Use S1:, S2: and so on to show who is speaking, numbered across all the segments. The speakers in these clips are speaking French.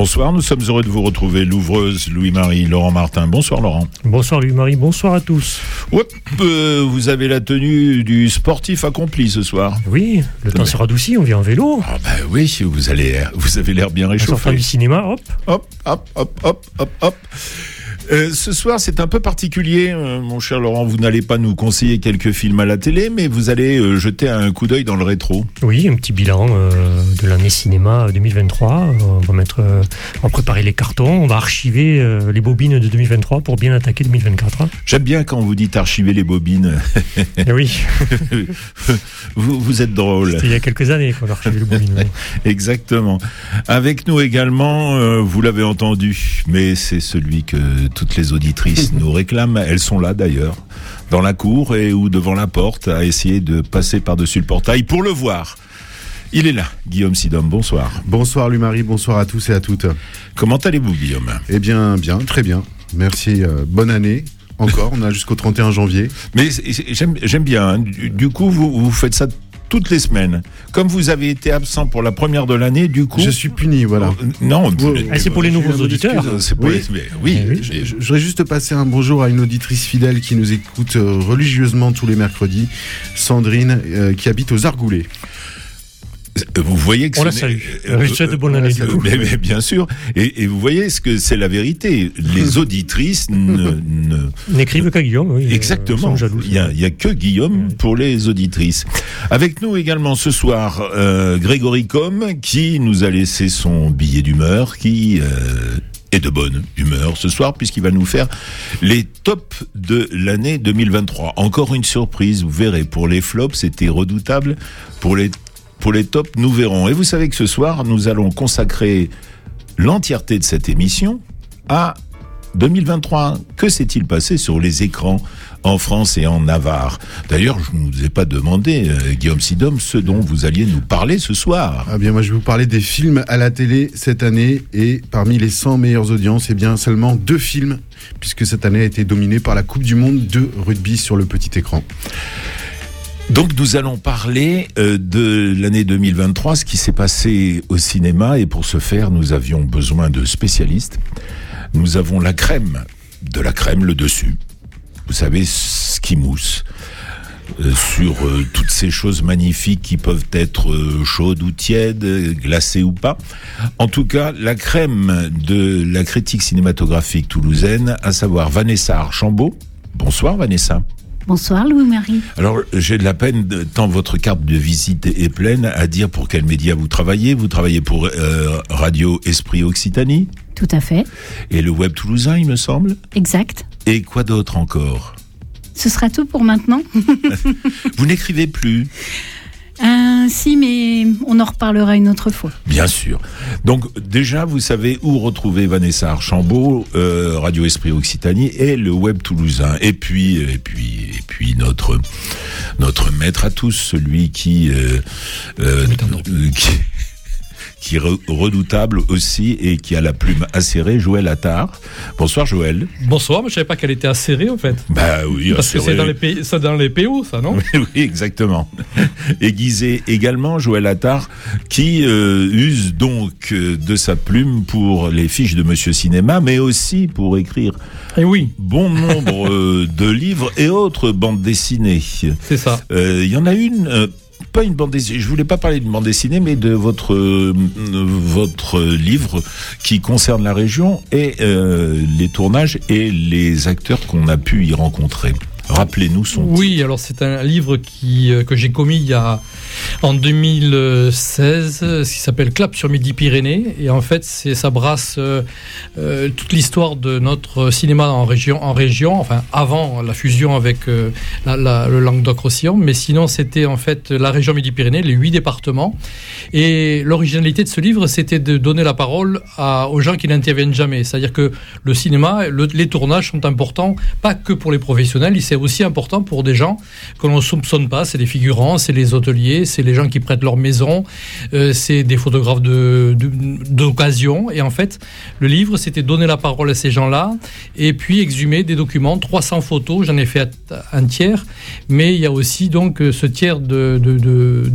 S1: Bonsoir, nous sommes heureux de vous retrouver, l'ouvreuse Louis-Marie, Laurent Martin. Bonsoir Laurent.
S2: Bonsoir Louis-Marie, bonsoir à tous.
S1: Euh, vous avez la tenue du sportif accompli ce soir.
S2: Oui, le temps sera adouci, on vient en vélo.
S1: Ah bah oui, vous, allez, vous avez l'air bien réchauffé.
S2: du cinéma, hop.
S1: Hop, hop, hop, hop, hop, hop. Euh, ce soir, c'est un peu particulier, euh, mon cher Laurent. Vous n'allez pas nous conseiller quelques films à la télé, mais vous allez euh, jeter un coup d'œil dans le rétro.
S2: Oui, un petit bilan de l'année cinéma 2023. On va mettre, on va préparer les cartons, on va archiver les bobines de 2023 pour bien attaquer 2024.
S1: J'aime bien quand vous dites archiver les bobines.
S2: Eh oui.
S1: vous, vous, êtes drôle.
S2: il y a quelques années qu'on a archivé les bobines.
S1: Exactement. Avec nous également, vous l'avez entendu, mais c'est celui que toutes les auditrices nous réclament. Elles sont là d'ailleurs, dans la cour et ou devant la porte, à essayer de passer par-dessus le portail pour le voir. Il est là, Guillaume Sidom, bonsoir.
S3: Bonsoir Louis-Marie, bonsoir à tous et à toutes.
S1: Comment allez-vous Guillaume?
S3: Eh bien, bien, très bien. Merci, euh, bonne année. Encore, on a jusqu'au 31 janvier.
S1: Mais j'aime bien. Hein. Du, coup, vous, vous faites ça toutes les semaines. Comme vous avez été absent pour la première de l'année, du coup.
S3: Je suis puni, voilà.
S1: Euh, non,
S2: ah, c'est pour les nouveaux auditeurs.
S3: oui, oui. Eh je, voudrais juste passer un bonjour à une auditrice fidèle qui nous écoute euh, religieusement tous les mercredis, Sandrine, euh, qui habite aux Argoulets.
S1: Vous voyez que
S2: on la salue. Euh, de bonne année.
S1: Mais, bien sûr. Et, vous voyez ce que c'est la vérité. Les auditrices
S2: n'écrivent qu'à Guillaume. Oui,
S1: Exactement. Il n'y a, que Guillaume pour les auditrices. Avec nous également ce soir euh, Grégory Com qui nous a laissé son billet d'humeur, qui euh, est de bonne humeur ce soir puisqu'il va nous faire les tops de l'année 2023. Encore une surprise, vous verrez, pour les flops c'était redoutable, pour les pour les tops, nous verrons. Et vous savez que ce soir, nous allons consacrer l'entièreté de cette émission à 2023. Que s'est-il passé sur les écrans en France et en Navarre? D'ailleurs, je ne vous ai pas demandé, euh, Guillaume Sidom, ce dont vous alliez nous parler ce soir.
S3: Ah bien, moi, je vais vous parler des films à la télé cette année. Et parmi les 100 meilleures audiences, eh bien, seulement deux films, puisque cette année a été dominée par la Coupe du Monde de rugby sur le petit écran.
S1: Donc nous allons parler euh, de l'année 2023, ce qui s'est passé au cinéma, et pour ce faire, nous avions besoin de spécialistes. Nous avons la crème, de la crème le dessus. Vous savez, ce qui mousse. Euh, sur euh, toutes ces choses magnifiques qui peuvent être chaudes ou tièdes, glacées ou pas. En tout cas, la crème de la critique cinématographique toulousaine, à savoir Vanessa Archambault. Bonsoir Vanessa.
S4: Bonsoir Louis-Marie.
S1: Alors j'ai de la peine, tant votre carte de visite est pleine, à dire pour quel média vous travaillez. Vous travaillez pour euh, Radio Esprit Occitanie
S4: Tout à fait.
S1: Et le Web Toulousain, il me semble
S4: Exact.
S1: Et quoi d'autre encore?
S4: Ce sera tout pour maintenant.
S1: vous n'écrivez plus
S4: euh, si, mais on en reparlera une autre fois.
S1: Bien sûr. Donc déjà, vous savez où retrouver Vanessa Archambault, euh, Radio Esprit Occitanie et le Web Toulousain. Et puis, et puis, et puis notre notre maître à tous, celui qui, euh, euh qui qui est redoutable aussi et qui a la plume acérée, Joël Attard. Bonsoir Joël.
S5: Bonsoir, mais je savais pas qu'elle était acérée en fait.
S1: Bah oui,
S5: Parce que c'est dans les, pays, dans les PO, ça, non?
S1: Oui, exactement. Aiguisé également, Joël Attard, qui euh, use donc euh, de sa plume pour les fiches de Monsieur Cinéma, mais aussi pour écrire
S5: et eh oui.
S1: bon nombre euh, de livres et autres bandes dessinées.
S5: C'est ça.
S1: Il y en a une pas une bande dessinée. Je voulais pas parler d'une bande dessinée, mais de votre euh, votre livre qui concerne la région et euh, les tournages et les acteurs qu'on a pu y rencontrer. Rappelez-nous son.
S5: Oui, alors c'est un livre qui euh, que j'ai commis il y a en 2016, ce qui s'appelle Clap sur Midi-Pyrénées. Et en fait, ça brasse euh, euh, toute l'histoire de notre cinéma en région, en région, enfin avant la fusion avec euh, le Languedoc-Roussillon. Mais sinon, c'était en fait la région Midi-Pyrénées, les huit départements. Et l'originalité de ce livre, c'était de donner la parole aux gens qui n'interviennent jamais. C'est-à-dire que le cinéma, les tournages sont importants, pas que pour les professionnels, c'est aussi important pour des gens que l'on ne soupçonne pas. C'est des figurants, c'est les hôteliers, c'est les gens qui prêtent leur maison, euh, c'est des photographes d'occasion. Et en fait, le livre, c'était donner la parole à ces gens-là et puis exhumer des documents, 300 photos, j'en ai fait un tiers, mais il y a aussi donc euh, ce tiers de,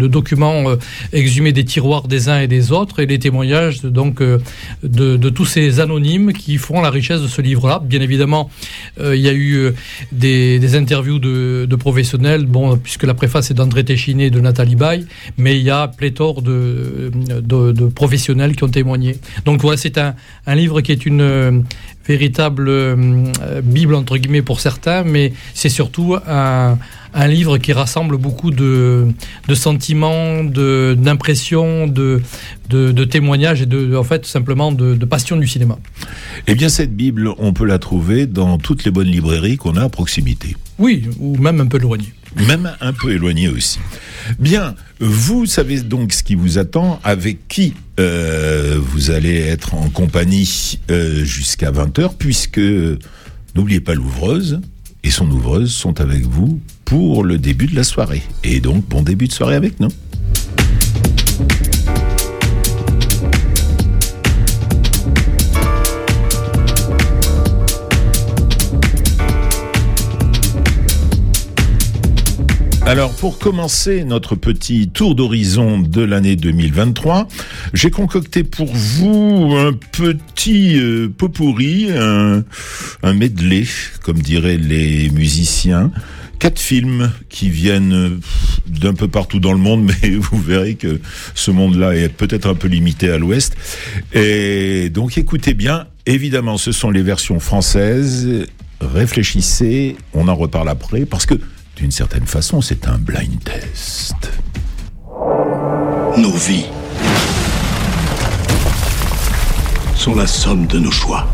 S5: documents euh, exhumés des tiroirs des uns et des autres et les témoignages donc euh, de, tous ces anonymes qui font la richesse de ce livre-là. Bien évidemment, il y a eu des, interviews de, de professionnels, bon, puisque la préface est d'André Téchiné et de Nathalie Mais il y a pléthore de, professionnels qui ont témoigné. Donc voilà, c'est un, livre qui est une euh, véritable euh, Bible, entre guillemets, pour certains, mais c'est surtout un, livre qui rassemble beaucoup de, de sentiments, d'impressions, de, de, témoignages et de, en fait, simplement de passion du cinéma.
S1: Eh bien, cette Bible, on peut la trouver dans toutes les bonnes librairies qu'on a à proximité.
S5: Oui, ou même un peu éloigné.
S1: Même un peu éloigné aussi. Bien, vous savez donc ce qui vous attend, avec qui euh, vous allez être en compagnie euh, jusqu'à 20h, puisque, n'oubliez pas l'ouvreuse, et son ouvreuse sont avec vous pour le début de la soirée. Et donc, bon début de soirée avec nous. Alors, pour commencer notre petit tour d'horizon de l'année 2023, j'ai concocté pour vous un petit euh, pot pourri, un, un medley, comme diraient les musiciens. Quatre films qui viennent d'un peu partout dans le monde, mais vous verrez que ce monde-là est peut-être un peu limité à l'ouest. Et donc écoutez bien, évidemment ce sont les versions françaises. Réfléchissez, on en reparle après, parce que d'une certaine façon, c'est un blind test.
S6: Nos vies sont la somme de nos choix.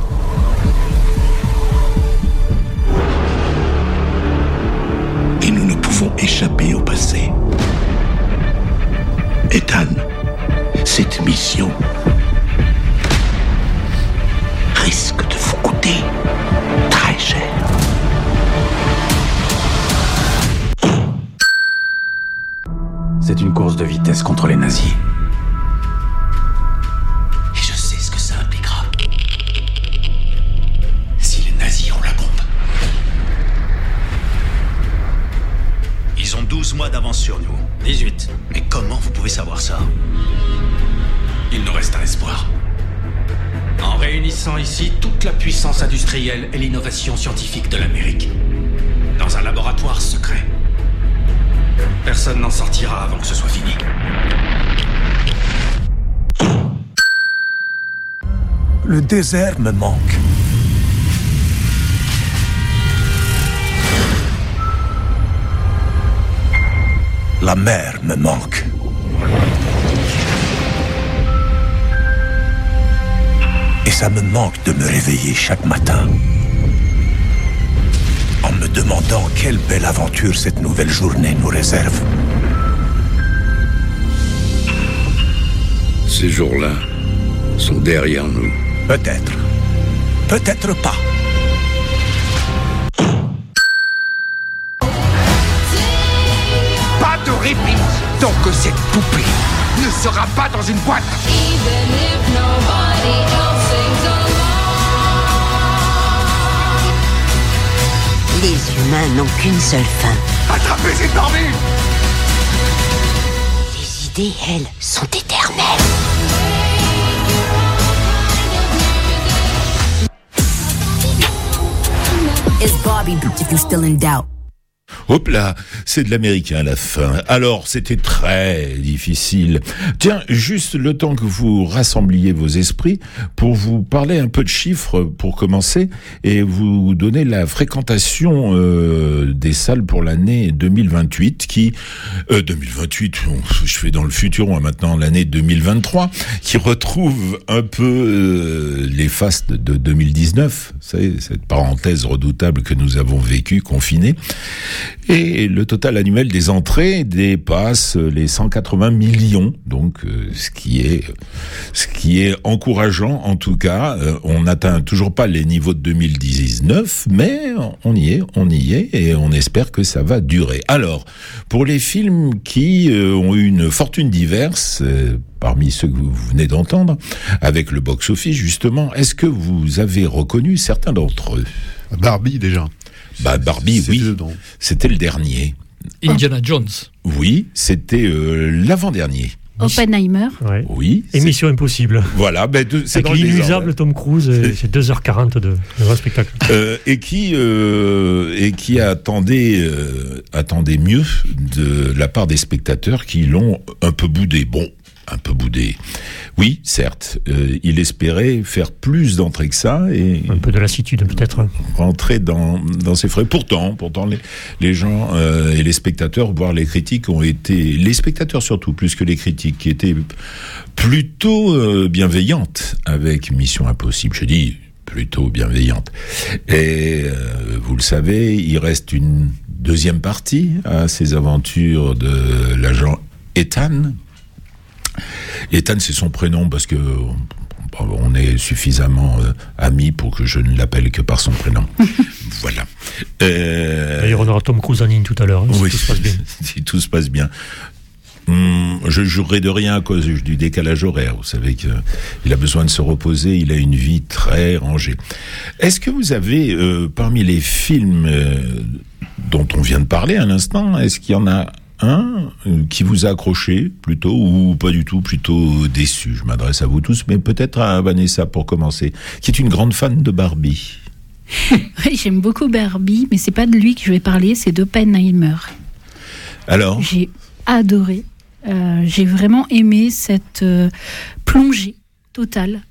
S7: Désert me manque. La mer me manque. Et ça me manque de me réveiller chaque matin en me demandant quelle belle aventure cette nouvelle journée nous réserve.
S8: Ces jours-là sont derrière nous.
S7: Peut-être. Peut-être pas.
S9: Pas de répit tant que cette poupée ne sera pas dans une boîte.
S10: Les humains n'ont qu'une seule fin.
S9: Attrapez cette barbue
S10: Les idées, elles, sont éternelles.
S11: It's Barbie, if you still in doubt.
S1: Hop là, c'est de l'américain à la fin. Alors, c'était très difficile. Tiens, juste le temps que vous rassembliez vos esprits pour vous parler un peu de chiffres pour commencer et vous donner la fréquentation euh, des salles pour l'année 2028 qui... Euh, 2028, je fais dans le futur, moi maintenant l'année 2023, qui retrouve un peu euh, les fastes de 2019, vous savez, cette parenthèse redoutable que nous avons vécue, confinée. Et le total annuel des entrées dépasse les 180 millions, donc euh, ce qui est ce qui est encourageant en tout cas. Euh, on n'atteint toujours pas les niveaux de 2019, mais on y est, on y est, et on espère que ça va durer. Alors, pour les films qui euh, ont eu une fortune diverse, parmi ceux que vous venez d'entendre, avec le box-office justement, est-ce que vous avez reconnu certains d'entre eux?
S3: Barbie déjà.
S1: Bah Barbie, oui. C'était le dernier.
S5: Indiana Jones.
S1: Oui, c'était euh, l'avant-dernier.
S4: Oppenheimer.
S2: Ouais.
S1: Oui.
S2: Et Mission Impossible.
S1: Voilà, ben, de- c'est
S2: Avec
S1: dans le
S2: l'inusable
S1: désordre.
S2: Tom Cruise, et c'est 2h40 de, de vrai spectacle.
S1: Euh, et qui euh, et qui attendait euh, attendait mieux de la part des spectateurs qui l'ont un peu boudé. Bon, un peu boudé. Oui, certes, euh, il espérait faire plus d'entrées que ça et
S2: Un peu de lassitude peut-être.
S1: rentrer dans, dans ses frais. Pourtant, pourtant les, les gens euh, et les spectateurs, voire les critiques, ont été, les spectateurs surtout, plus que les critiques, qui étaient plutôt euh, bienveillantes avec Mission Impossible. Je dis plutôt bienveillantes. Et euh, vous le savez, il reste une deuxième partie à ces aventures de l'agent Ethan. Ethan, c'est son prénom parce que on est suffisamment euh, amis pour que je ne l'appelle que par son prénom. voilà. Euh,
S2: D'ailleurs, on aura Tom Cruise en ligne tout à l'heure, hein, si
S1: oui,
S2: tout se passe bien.
S1: si tout se passe bien. Hum, je jurerai de rien à cause du décalage horaire. Vous savez qu'il a besoin de se reposer, il a une vie très rangée. Est-ce que vous avez, euh, parmi les films euh, dont on vient de parler à l'instant, est-ce qu'il y en a un euh, qui vous a accroché plutôt ou pas du tout, plutôt déçu Je m'adresse à vous tous, mais peut-être à Vanessa pour commencer, qui est une grande fan de Barbie.
S4: Oui, j'aime beaucoup Barbie, mais c'est pas de lui que je vais parler, c'est d'Oppenheimer.
S1: Alors?
S4: J'ai adoré. Euh, J'ai vraiment aimé cette euh, plongée totale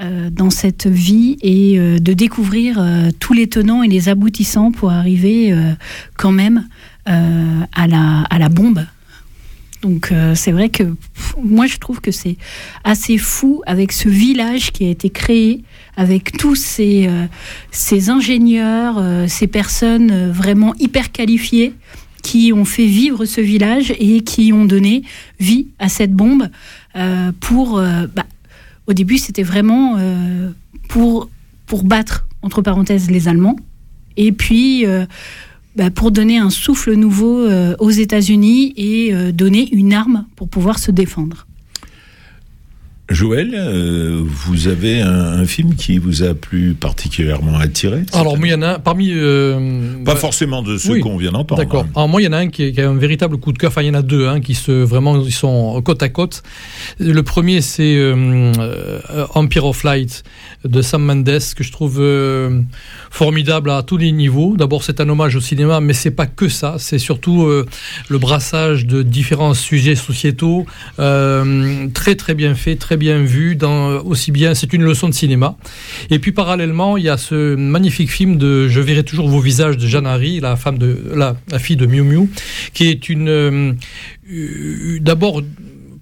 S4: euh, dans cette vie et euh, de découvrir euh, tous les tenants et les aboutissants pour arriver euh, quand même euh, à, la, à la bombe. Donc euh, c'est vrai que moi je trouve que c'est assez fou avec ce village qui a été créé, avec tous ces, euh, ces ingénieurs, euh, ces personnes euh, vraiment hyper qualifiées qui ont fait vivre ce village et qui ont donné vie à cette bombe euh, pour... euh, bah, au début c'était vraiment euh, pour, pour battre, entre parenthèses, les Allemands. Et puis... bah, pour donner un souffle nouveau euh, aux États-Unis et euh, donner une arme pour pouvoir se défendre.
S1: Joël, euh, vous avez un, un film qui vous a plus particulièrement attiré
S5: Alors, moi, il y en a un parmi. euh,
S1: Pas
S5: bah,
S1: forcément de ceux
S5: oui,
S1: qu'on vient d'entendre.
S5: D'accord.
S1: hein.
S5: Alors moi, il y en a un qui, qui a un véritable coup de cœur. Enfin, il y en a deux, hein, qui se vraiment, ils sont côte à côte. Le premier, c'est euh, Empire of Light de Sam Mendes que je trouve formidable à tous les niveaux. D'abord, c'est un hommage au cinéma, mais c'est pas que ça. C'est surtout le brassage de différents sujets sociétaux, très très bien fait, très bien vu. Dans aussi bien, c'est une leçon de cinéma. Et puis parallèlement, il y a ce magnifique film de Je verrai toujours vos visages de Jeanne Harry, la femme de la, la fille de Miu Miu, qui est une euh, euh, d'abord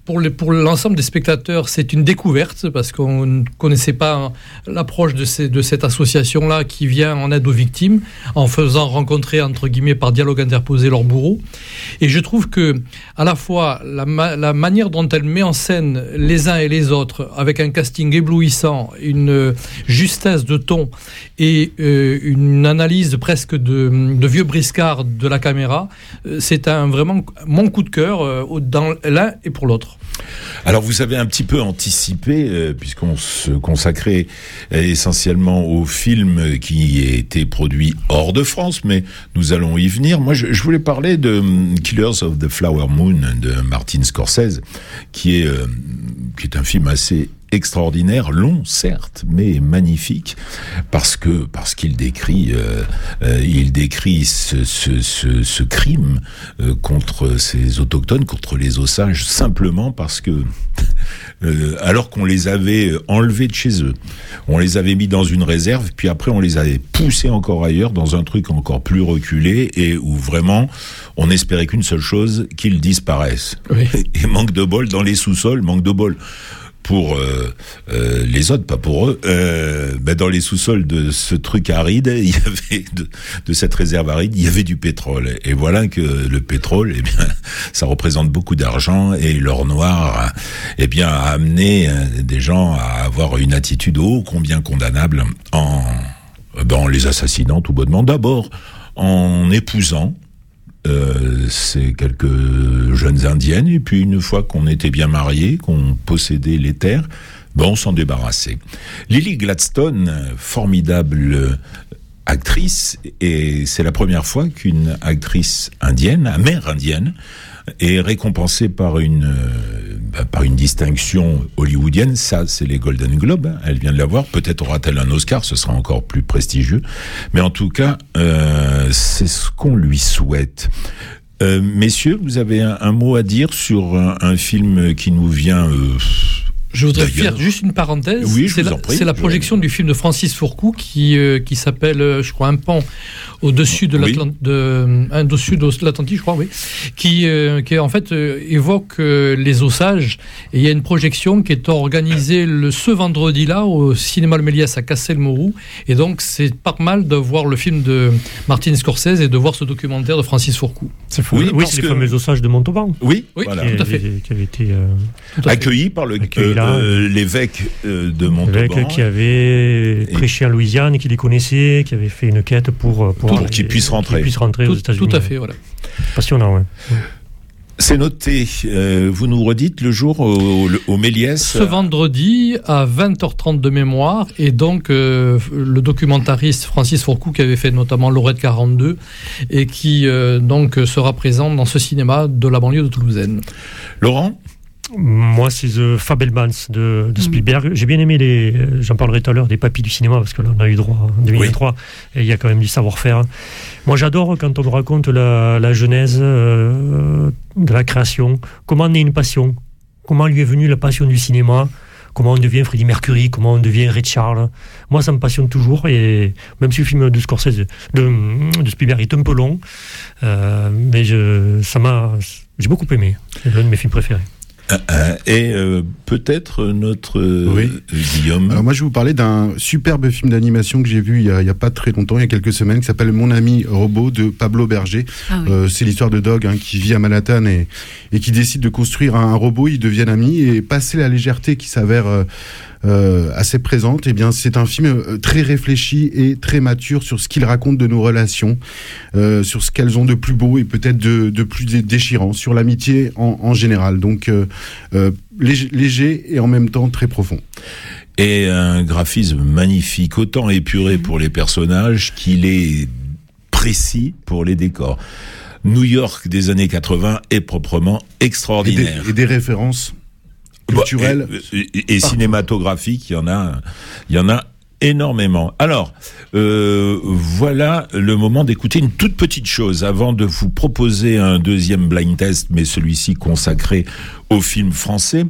S5: pour les- pour l'ensemble des spectateurs, c'est une découverte parce qu'on ne connaissait pas l'approche de, ces- de cette association-là qui vient en aide aux victimes en faisant rencontrer, entre guillemets, par dialogue interposé leurs bourreaux. Et je trouve que, à la fois, la, la manière dont elle met en scène les uns et les autres, avec un casting éblouissant, une justesse de ton et euh, une analyse presque de, de vieux briscard de la caméra, euh, c'est un vraiment mon coup de cœur euh, dans l'un et pour l'autre.
S1: Alors vous avez un petit peu anticipé, euh, puisqu'on se consacrait euh, essentiellement aux films qui étaient produits hors de France, mais nous allons y venir. Moi, je, voulais parler de hum, Killers of the Flower Moon de Martin Scorsese, qui est, euh, qui est un film assez extraordinaire, long certes, mais magnifique parce que parce qu'il décrit euh, euh, il décrit ce, ce, ce, ce crime euh, contre ces autochtones, contre les Osages, simplement parce que euh, alors qu'on les avait enlevés de chez eux, on les avait mis dans une réserve, puis après on les avait poussés encore ailleurs dans un truc encore plus reculé et où vraiment on espérait qu'une seule chose, qu'ils disparaissent.
S5: Oui.
S1: Et manque de bol dans les sous-sols, manque de bol pour euh, euh, les autres, pas pour eux, euh, ben dans les sous-sols de ce truc aride, il y avait de, de, cette réserve aride, il y avait du pétrole. Et voilà que le pétrole, eh bien, ça représente beaucoup d'argent et l'or noir, eh bien, a amené des gens à avoir une attitude ô combien condamnable en, ben, les assassinant tout bonnement. D'abord en épousant euh, c'est quelques jeunes indiennes, et puis une fois qu'on était bien mariés, qu'on possédait les terres, ben on s'en débarrassait. Lily Gladstone, formidable actrice, et c'est la première fois qu'une actrice indienne, indienne, est récompensée par une euh, bah, par une distinction hollywoodienne. Ça, c'est les Golden Globes. Hein. Elle vient de l'avoir. Peut-être aura-t-elle un Oscar. Ce sera encore plus prestigieux. Mais en tout cas, euh, c'est ce qu'on lui souhaite. Euh, messieurs, vous avez un, mot à dire sur un, film qui nous vient. Euh,
S5: je voudrais faire juste une parenthèse.
S1: Oui,
S5: c'est la, la, projection du film de Francis Fourcou qui, euh, qui s'appelle, euh, je crois, Un pont au-dessus de l'Atlantique, je crois, oui, qui, euh, qui en fait évoque les ossages. Et il y a une projection qui est organisée le, ce vendredi-là au cinéma Le Méliès à Castelmourou. Et donc, c'est pas mal de voir le film de Martin Scorsese et de voir ce documentaire de Francis Fourcou.
S2: C'est oui, oui c'est les fameux ossages de Montauban.
S1: Oui,
S5: oui tout à fait.
S2: Qui, avait été
S1: accueilli par le euh, l'évêque euh, de Montauban.
S2: L'évêque qui avait prêché à Louisiane, qui les connaissait, qui avait fait une quête pour,
S1: euh, pour, pour qu'ils puissent rentrer.
S2: puisse rentrer aux États-Unis.
S5: Tout à fait, voilà.
S2: Passionnant, ouais.
S1: C'est noté. vous nous redites le jour au, au, Méliès
S5: Ce vendredi à 20h30 de mémoire. Et donc, le documentariste Francis Fourcou, qui avait fait notamment Lorette 42, et qui donc sera présent dans ce cinéma de la banlieue de Toulousaine.
S1: Laurent?
S2: Moi, c'est The Fabelmans de, de mm. Spielberg. J'ai bien aimé les. J'en parlerai tout à l'heure des papilles du cinéma parce que là, on a eu droit en 2023 et il y a quand même du savoir-faire. Moi, j'adore quand on nous raconte la, la genèse euh, de la création. Comment naît une passion? Comment lui est venue la passion du cinéma? Comment on devient Freddie Mercury? Comment on devient Ray Charles? Moi, ça me passionne toujours et même si le film de Scorsese, de, de Spielberg est un peu long, euh, mais je, ça m'a, j'ai beaucoup aimé. C'est l'un de mes films préférés.
S1: Euh, euh, et euh, peut-être notre Guillaume.
S3: Alors moi je vais vous parler d'un superbe film d'animation que j'ai vu il y, a, pas très longtemps, il y a quelques semaines, qui s'appelle Mon ami robot de Pablo Berger. Ah c'est l'histoire de Dog hein, qui vit à Manhattan et, et, qui décide de construire un, robot. Ils deviennent amis et passer la légèreté qui s'avère euh, assez présente, et eh bien c'est un film euh, très réfléchi et très mature sur ce qu'il raconte de nos relations, euh, sur ce qu'elles ont de plus beau et peut-être de, de, plus déchirant, sur l'amitié en, en, général. Donc léger, léger et en même temps très profond
S1: et un graphisme magnifique, autant épuré pour les personnages qu'il est précis pour les décors. New York des années 80 est proprement extraordinaire.
S3: Et des, et des références culturel
S1: et, cinématographique. Il y en a, il y en a énormément. Alors, euh, voilà le moment d'écouter une toute petite chose avant de vous proposer un deuxième blind test, mais celui-ci consacré au film français.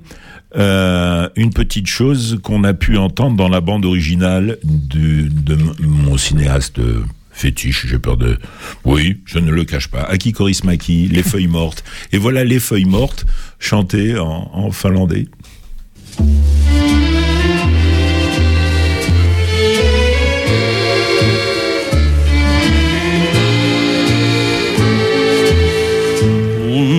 S1: Euh, une petite chose qu'on a pu entendre dans la bande originale de, de mon cinéaste fétiche, j'ai peur de... Oui, je ne le cache pas. Aki Korismaki, Les Feuilles Mortes. Et voilà Les Feuilles Mortes chantées en, en finlandais.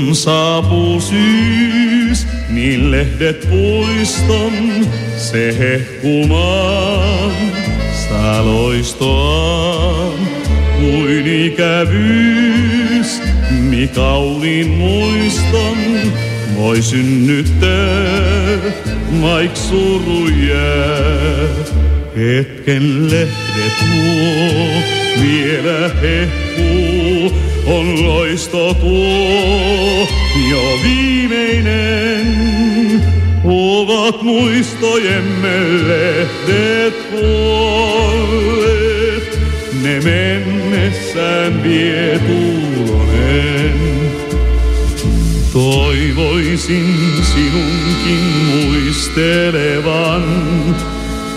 S12: Kun saapuu syys, niin lehdet puiston se hehkumaan. Saa loistoaan kuin ikävyys, mi kauniin muiston voi synnyttää, vaik suru. Hetken lehdet nuo, vielä hehkuu, on loisto tuo, jo viimeinen. Ovat muistojemme lehdet kuolleet, ne mennessään vie tuulonen. Toivoisin sinunkin muistelevan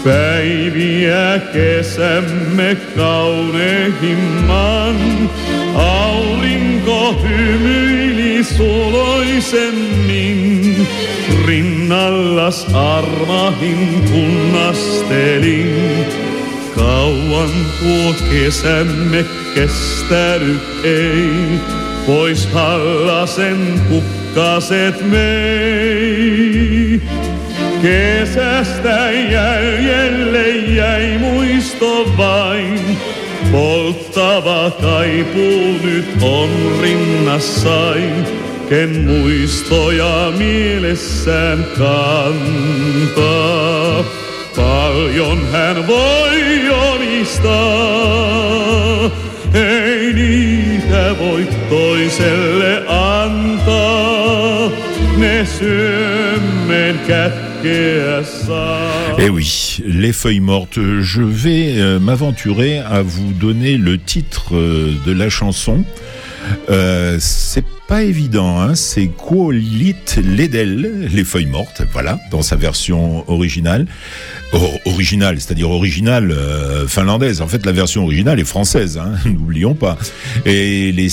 S12: päiviä kesämme kaunehimman, aurinko hymyili suloisemmin. Rinnallas armahin kunnastelin, kauan tuo kesämme kestänyt ei. Pois hallasen kukkaset mei. Kesästä jäljelle jäi muisto vain. Polttava kaipuu nyt on rinnassain. Ken muistoja mielessään kantaa. Paljon hän voi omistaa. Ei niitä voi toiselle antaa. Ne syömmen kättä.
S1: Eh oui, les feuilles mortes. Je vais euh, m'aventurer à vous donner le titre euh, de la chanson. Euh, c'est pas évident, hein c'est Quolit Ledel, les feuilles mortes, voilà, dans sa version originale. originale, c'est-à-dire originale euh, finlandaise. En fait, la version originale est française, hein, n'oublions pas. Et les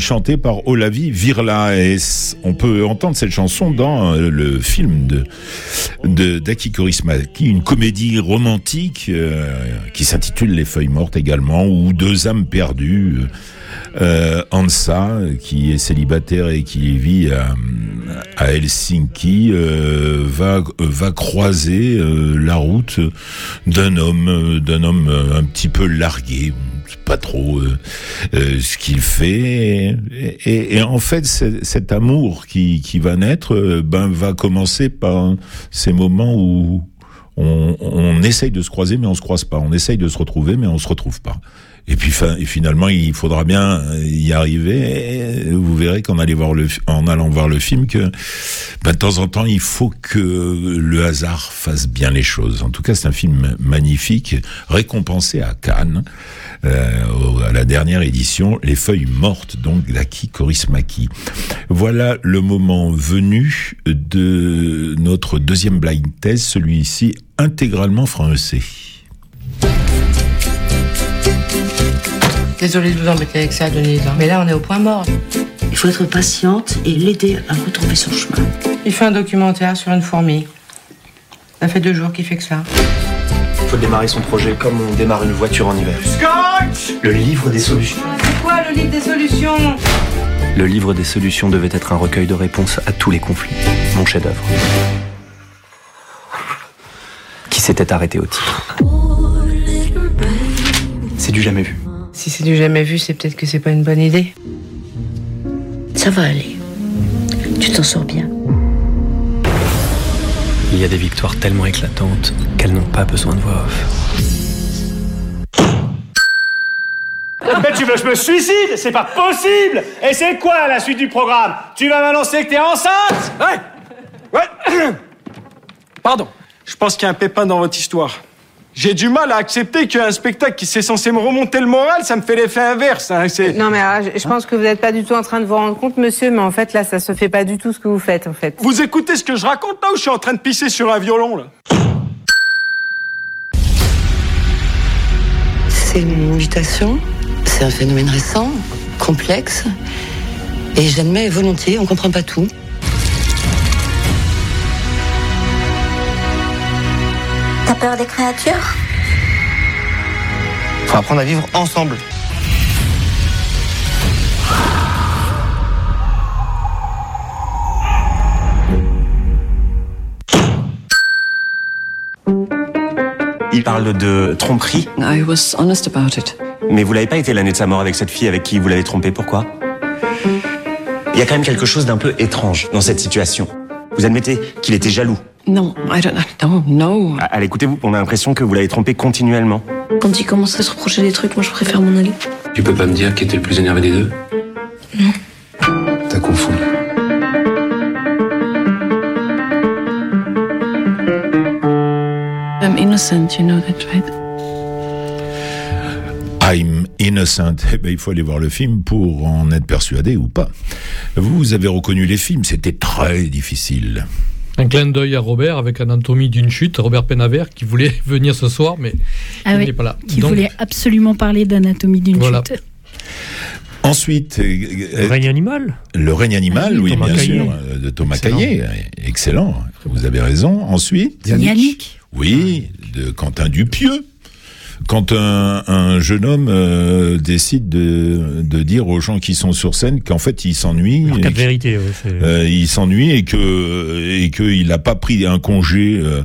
S1: chantée par Olavi Virla. Et on peut entendre cette chanson dans euh, le film de de d'Aki Korismaki, une comédie romantique euh, qui s'intitule Les feuilles mortes également, ou Deux âmes perdues. Ansa, qui est célibataire et qui vit à, Helsinki, euh, va va croiser euh, la route d'un homme, d'un homme un petit peu largué, pas trop ce qu'il fait. Et, et, en fait, cet amour qui, qui va naître, ben va commencer par ces moments où on, on essaye de se croiser, mais on se croise pas. On essaye de se retrouver, mais on se retrouve pas. Et puis finalement, il faudra bien y arriver. Vous verrez qu'en allant voir le, en allant voir le film que ben, de temps en temps, il faut que le hasard fasse bien les choses. En tout cas, c'est un film magnifique, récompensé à Cannes. Euh, à la dernière édition, Les Feuilles Mortes, donc d'Aki Korismaki. Voilà le moment venu de notre deuxième blind test, celui-ci intégralement français.
S13: Désolée de vous embêter avec ça, Denise, hein. mais là, on est au point mort.
S14: Il faut être patiente et l'aider à retrouver son chemin.
S13: Il fait un documentaire sur une fourmi. Ça fait deux jours qu'il fait que ça.
S15: Il faut démarrer son projet comme on démarre une voiture en hiver.
S13: Scotch
S15: Le livre des solutions.
S13: C'est quoi le livre des solutions?
S15: Le livre des solutions devait être un recueil de réponses à tous les conflits. Mon chef-d'œuvre. Qui s'était arrêté au titre. C'est du jamais vu.
S13: Si c'est du jamais vu, c'est peut-être que c'est pas une bonne idée.
S14: Ça va aller. Tu t'en sors bien.
S15: Il y a des victoires tellement éclatantes qu'elles n'ont pas besoin de voix off.
S16: Mais tu veux que je me suicide? C'est pas possible Et c'est quoi la suite du programme? Tu vas m'annoncer que t'es enceinte?
S17: Ouais Ouais Pardon, je pense qu'il y a un pépin dans votre histoire. J'ai du mal à accepter qu'un spectacle qui s'est censé me remonter le moral, ça me fait l'effet inverse. Hein,
S13: non mais ah, je pense que vous n'êtes pas du tout en train de vous rendre compte, monsieur, mais en fait là, ça se fait pas du tout ce que vous faites, en fait.
S17: Vous écoutez ce que je raconte là ou je suis en train de pisser sur un violon là
S14: C'est une mutation, c'est un phénomène récent, complexe, et j'admets volontiers, on comprend pas tout.
S18: Peur des créatures
S15: Faut apprendre à vivre ensemble. Il parle de tromperie.
S14: I was honest about it.
S15: Mais vous l'avez pas été l'année de sa mort avec cette fille avec qui vous l'avez trompé. Pourquoi? Il y a quand même quelque chose d'un peu étrange dans cette situation. Vous admettez qu'il était jaloux
S14: Non, I don't know, no.
S15: Allez, écoutez-vous, on a l'impression que vous l'avez trompé continuellement.
S14: Quand il commence à se reprocher des trucs, moi je préfère mon aller.
S8: Tu peux pas me dire qui était le plus énervé des deux?
S14: Non.
S8: T'as confondu.
S14: I'm innocent, you know that, right?
S1: I'm innocent. Eh ben, il faut aller voir le film pour en être persuadé ou pas. Vous avez reconnu les films, c'était très difficile.
S5: Un clin d'œil à Robert avec Anatomie d'une chute, Robert Penavert qui voulait venir ce soir, mais
S4: Ah
S5: il
S4: oui,
S5: n'est pas là.
S4: Qui
S5: Donc,
S4: voulait absolument parler d'anatomie d'une
S5: Voilà.
S4: chute.
S1: Ensuite, euh,
S2: Le règne animal
S1: Le règne animal,
S2: Ah oui, Thomas
S1: bien sûr, euh, de Thomas
S2: Excellent.
S1: Caillet. Excellent, vous avez raison. Ensuite,
S4: Yannick.
S1: Oui, de Quentin Dupieux. Quand un, un jeune homme euh, décide de, de dire aux gens qui sont sur scène qu'en fait il s'ennuie,
S2: ouais,
S1: euh, il s'ennuie et que et qu'il n'a pas pris un congé euh,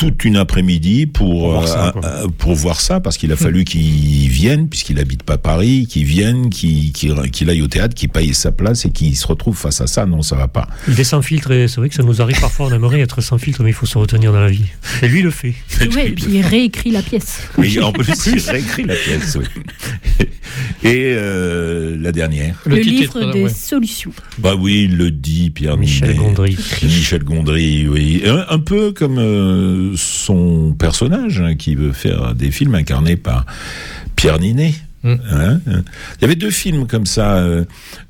S1: toute une après-midi pour
S2: voir ça,
S1: euh, euh, pour voir ça parce qu'il a fallu qu'il vienne puisqu'il habite pas Paris, qu'il vienne, qu'il qu'il qu'il aille au théâtre, qu'il paye sa place et qu'il se retrouve face à ça. Non, ça va pas.
S2: Il est sans filtre et c'est vrai que ça nous arrive parfois, on aimerait être sans filtre, mais il faut se retenir dans la vie. Et lui le fait.
S4: Ouais, et puis il réécrit la pièce.
S1: Oui, en plus, il réécrit la pièce. oui. Et euh, la dernière.
S4: Le, livre des solutions.
S1: Bah oui, il le dit, Pierre
S2: Michel. Gondry.
S1: Michel Gondry, oui. Un, un peu comme euh, son personnage hein, qui veut faire des films incarnés par Pierre Ninet. Hein, hein. Il y avait deux films comme ça euh,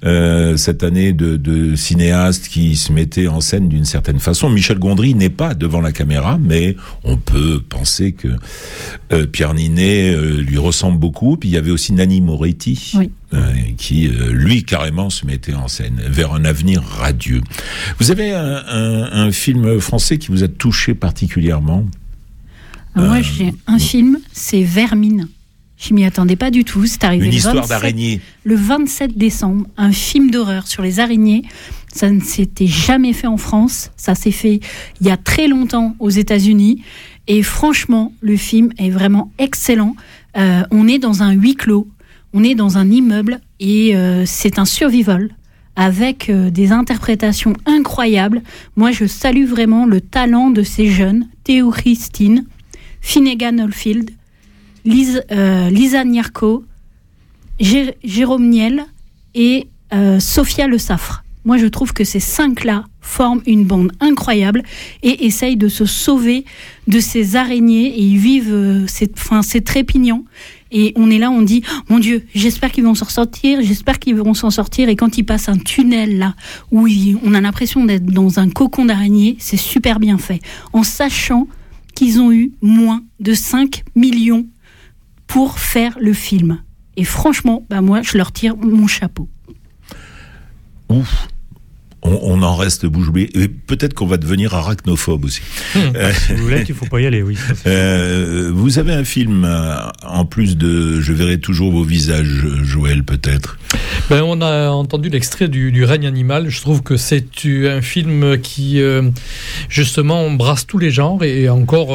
S1: euh, cette année de, de cinéastes qui se mettaient en scène d'une certaine façon. Michel Gondry n'est pas devant la caméra, mais on peut penser que euh, Pierre Ninet lui ressemble beaucoup. Puis il y avait aussi Nanni Moretti,
S4: Oui.
S1: qui lui carrément se mettait en scène vers un avenir radieux. Vous avez un, un- un film français qui vous a touché particulièrement?
S4: Moi, j'ai un film, c'est Vermine. Je m'y attendais pas du tout. C'est arrivé
S1: Une
S4: le
S1: histoire
S4: 27
S1: d'araignée.
S4: Le 27 décembre, un film d'horreur sur les araignées. Ça ne s'était jamais fait en France. Ça s'est fait il y a très longtemps aux États-Unis. Et franchement, le film est vraiment excellent. Euh, on est dans un huis clos. On est dans un immeuble et euh, c'est un survival avec euh, des interprétations incroyables. Moi, je salue vraiment le talent de ces jeunes, Théo Christine, Finnegan Oldfield, Lise, euh, Lisa Nyarko, Jé- Jérôme Niel et euh, Sophia Le Saffre. Moi, je trouve que ces cinq-là forment une bande incroyable et essayent de se sauver de ces araignées et ils vivent, euh, c'est, enfin, c'est. Et on est là, on dit, Oh, mon Dieu, j'espère qu'ils vont s'en sortir, j'espère qu'ils vont s'en sortir. Et quand ils passent un tunnel là, où on a l'impression d'être dans un cocon d'araignée, c'est super bien fait. En sachant qu'ils ont eu moins de 5 millions pour faire le film. Et franchement, bah moi, je leur tire mon chapeau.
S1: On, on en reste bouche bée. Et peut-être qu'on va devenir arachnophobe aussi. Euh,
S2: Si vous voulez, il faut pas y aller, oui. ça,
S1: euh, vous avez un film euh, en plus de Je verrai toujours vos visages, Joël, peut-être?
S5: Ben, on a entendu l'extrait du, du règne animal. Je trouve que c'est un film qui, euh, justement, embrasse tous les genres et encore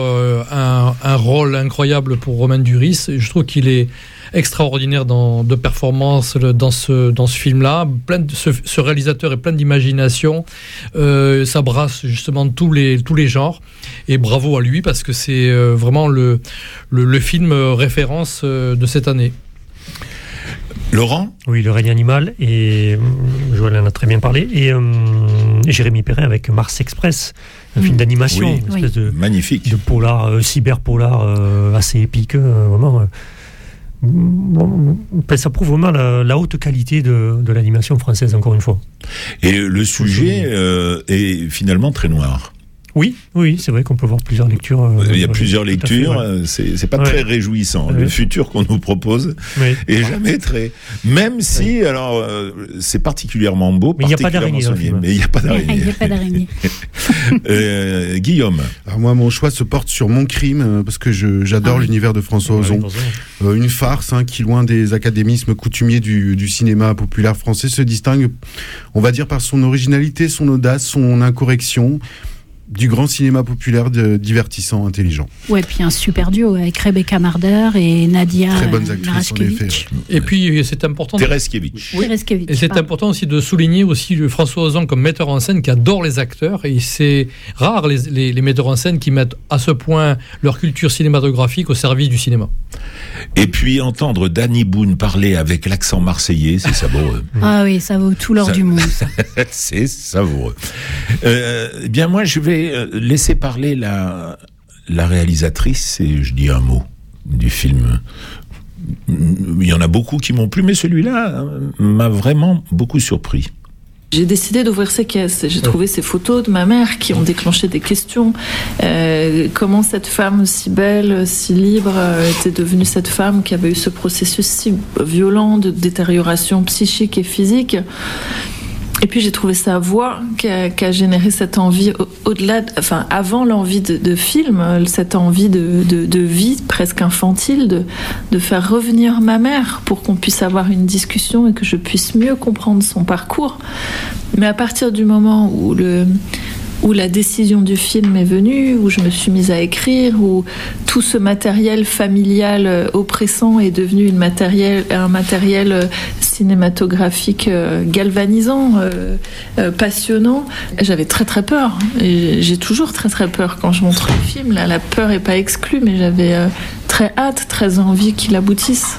S5: un, un rôle incroyable pour Romain Duris. Je trouve qu'il est extraordinaire dans, de performance le- dans ce, dans ce film-là. Plein de- Ce, ce réalisateur est plein d'imagination. Euh, ça brasse justement tous les, tous les genres. Et bravo à lui parce que c'est euh, vraiment le, le, le film référence euh, de cette année.
S1: Laurent?
S2: Oui, le règne animal, et euh, Joël en a très bien parlé, et euh, Jérémy Perrin avec Mars Express, un film d'animation,
S1: Oui,
S2: une espèce de,
S1: magnifique.
S2: de polar, euh, cyber-polar euh, assez épique, euh, vraiment. Ça prouve vraiment la, la haute qualité de, de l'animation française, encore une fois.
S1: Et le sujet euh, est finalement très noir.
S2: Oui, oui, c'est vrai qu'on peut voir plusieurs lectures. euh,
S1: Il y a plusieurs lectures,
S2: ouais.
S1: euh, c'est pas
S2: Ouais.
S1: très réjouissant.
S2: Ouais.
S1: Le futur qu'on nous propose
S2: Oui.
S1: est jamais très. Même si, alors, euh, c'est particulièrement beau,
S2: Mais il y a pas
S1: particulièrement
S2: d'araignée
S1: mais il n'y a pas
S4: Il
S1: d'araignée.
S4: n'y a pas d'araignée.
S1: Euh, Guillaume.
S3: Alors moi, mon choix se porte sur Mon Crime, parce que j'adore
S4: Ah oui.
S3: l'univers de François Ozon. Euh, une farce hein, qui, loin des académismes coutumiers du, du cinéma populaire français, se distingue, on va dire, par son originalité, son audace, son incorrection, du grand cinéma populaire de- divertissant, intelligent.
S4: Ouais, puis un super duo avec Rebecca Marder et Nadia
S3: Très bonnes actrices, en
S4: Narashkevich.
S3: effet.
S5: Et puis, c'est important.
S1: Tereskevich.
S4: Tereskevich,
S5: Et c'est important aussi de souligner aussi François Ozon comme metteur en scène qui adore les acteurs. Et c'est rare les, les- les metteurs en scène qui mettent à ce point leur culture cinématographique au service du cinéma.
S1: Et puis entendre Danny Boone parler avec l'accent marseillais, c'est savoureux.
S4: Ah oui, ça vaut tout l'or
S1: Ça-
S4: du monde.
S1: c'est savoureux. Euh, eh bien, moi, je vais euh, laisser parler la, réalisatrice et je dis un mot du film. Il y en a beaucoup qui m'ont plu, mais celui-là euh, m'a vraiment beaucoup surpris.
S19: J'ai décidé d'ouvrir ces caisses. J'ai trouvé ces photos de ma mère qui ont déclenché des questions. Euh, comment cette femme aussi belle, si libre, était devenue cette femme qui avait eu ce processus si violent de détérioration psychique et physique? Et puis j'ai trouvé sa voix qui a, généré cette envie au-delà, de- enfin avant l'envie de, film, cette envie de, de, de vie presque infantile, de, de faire revenir ma mère pour qu'on puisse avoir une discussion et que je puisse mieux comprendre son parcours. Mais à partir du moment où le où la décision du film est venue, où je me suis mise à écrire, où tout ce matériel familial euh, oppressant est devenu un matériel euh, cinématographique euh, galvanisant, passionnant, j'avais très très peur. Et J'ai toujours très très peur quand je montre le film. La peur est pas exclue, mais j'avais très hâte, très envie qu'il aboutisse.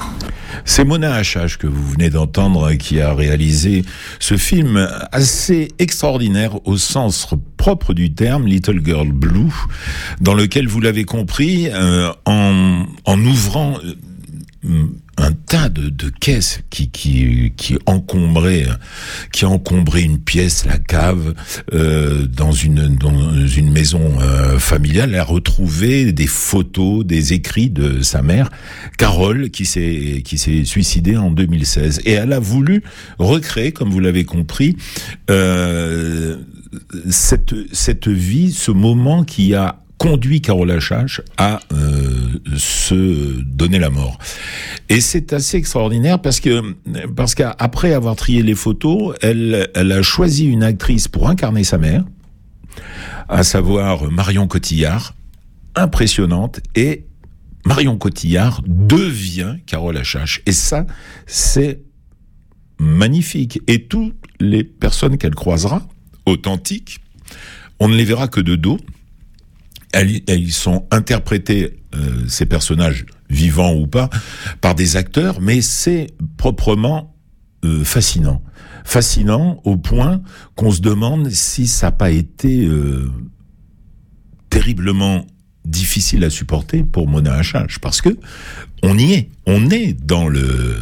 S1: C'est Mona Hachach que vous venez d'entendre qui a réalisé ce film assez extraordinaire au sens propre du terme, Little Girl Blue, dans lequel vous l'avez compris, euh, en, en ouvrant euh, un tas de, de caisses qui qui qui encombraient qui encombraient une pièce la cave euh, dans une dans une maison euh, familiale. Elle a retrouvé des photos des écrits de sa mère Carole qui s'est qui s'est suicidée en 2016 et elle a voulu recréer comme vous l'avez compris euh, cette cette vie ce moment qui a conduit Carole Achache à euh, se donner la mort. Et c'est assez extraordinaire parce que parce qu'après avoir trié les photos, elle elle a choisi une actrice pour incarner sa mère, à savoir Marion Cotillard, impressionnante et Marion Cotillard devient Carole Achache. Et ça, c'est magnifique. Et toutes les personnes qu'elle croisera, authentiques, on ne les verra que de dos. Elles, elles sont interprétées, euh, ces personnages, vivants ou pas, par des acteurs, mais c'est proprement euh, fascinant. Fascinant au point qu'on se demande si ça n'a pas été euh, terriblement difficile à supporter pour Mona Hachach, parce que on y est, on est dans le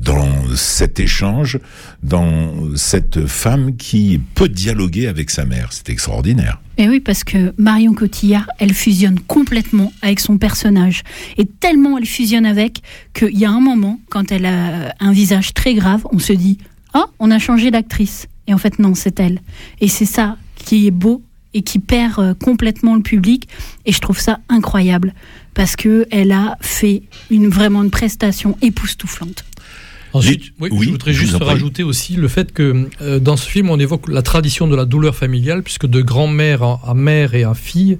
S1: dans cet échange, dans cette femme qui peut dialoguer avec sa mère. C'est extraordinaire.
S4: Et oui, parce que Marion Cotillard, elle fusionne complètement avec son personnage. Et tellement elle fusionne avec qu'il y a un moment, quand elle a un visage très grave, on se dit Ah, on a changé d'actrice. Et en fait, non, c'est elle. Et c'est ça qui est beau et qui perd euh, complètement le public. Et je trouve ça incroyable. Parce qu'elle a fait une, vraiment une prestation époustouflante.
S5: Ensuite, oui, je voudrais
S1: je
S5: juste rajouter aussi le fait que euh, dans ce film, on évoque la tradition de la douleur familiale, puisque de grand-mère à, mère et à fille,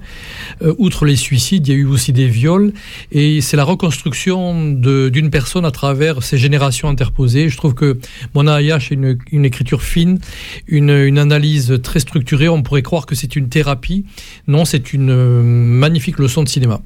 S5: euh, outre les suicides, il y a eu aussi des viols, et c'est la reconstruction d'une personne à travers ces générations interposées. Je trouve que Mona Hayash a une, une écriture fine, une, une analyse très structurée. On pourrait croire que c'est une thérapie. Non, c'est une euh, magnifique leçon de cinéma.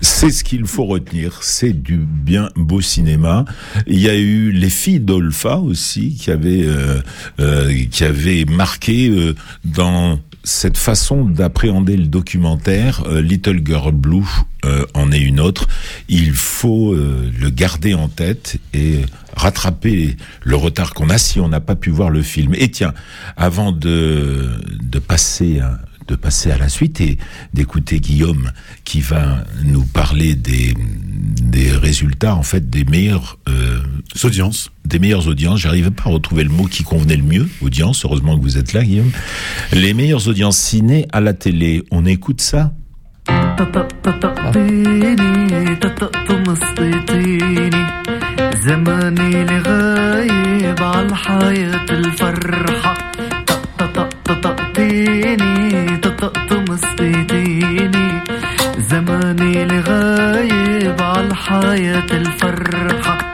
S1: C'est ce qu'il faut retenir, c'est du bien beau cinéma. Il y a eu les filles d'Olpha aussi qui avaient euh, euh, qui avaient marqué euh, dans cette façon d'appréhender le documentaire. Little Girl Blue en est une autre. Il faut le garder en tête et rattraper le retard qu'on a si on n'a pas pu voir le film. Et tiens, avant de de passer à, de passer à la suite et d'écouter Guillaume qui va nous parler des, des résultats en fait des meilleures euh,
S3: audiences
S1: des meilleures audiences j'arrivais pas à retrouver le mot qui convenait le mieux audience heureusement que vous êtes là Guillaume les meilleures audiences ciné à la télé on écoute ça
S20: طقطقتيني تطمسطيني زماني لغايب عالحياة الفرحة طقطقتيني تطمسطيني زماني لغايب عالحياة الفرحة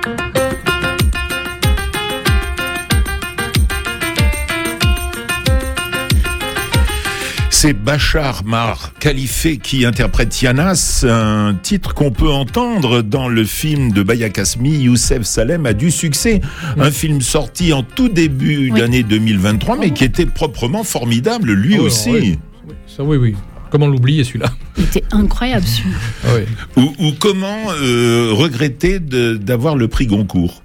S1: C'est Bachar Mar Khalife qui interprète Yanas, un titre qu'on peut entendre dans le film de Baya Kasmi, Youssef Salem a du succès. Un film sorti en tout début d'année 2023, mais qui était proprement formidable, lui
S5: Oh,
S1: aussi.
S5: oui. Ça, oui, oui. Comment l'oublier celui-là.
S4: Il était incroyable celui-là.
S1: Ou, ou comment euh, regretter d'avoir le prix Goncourt?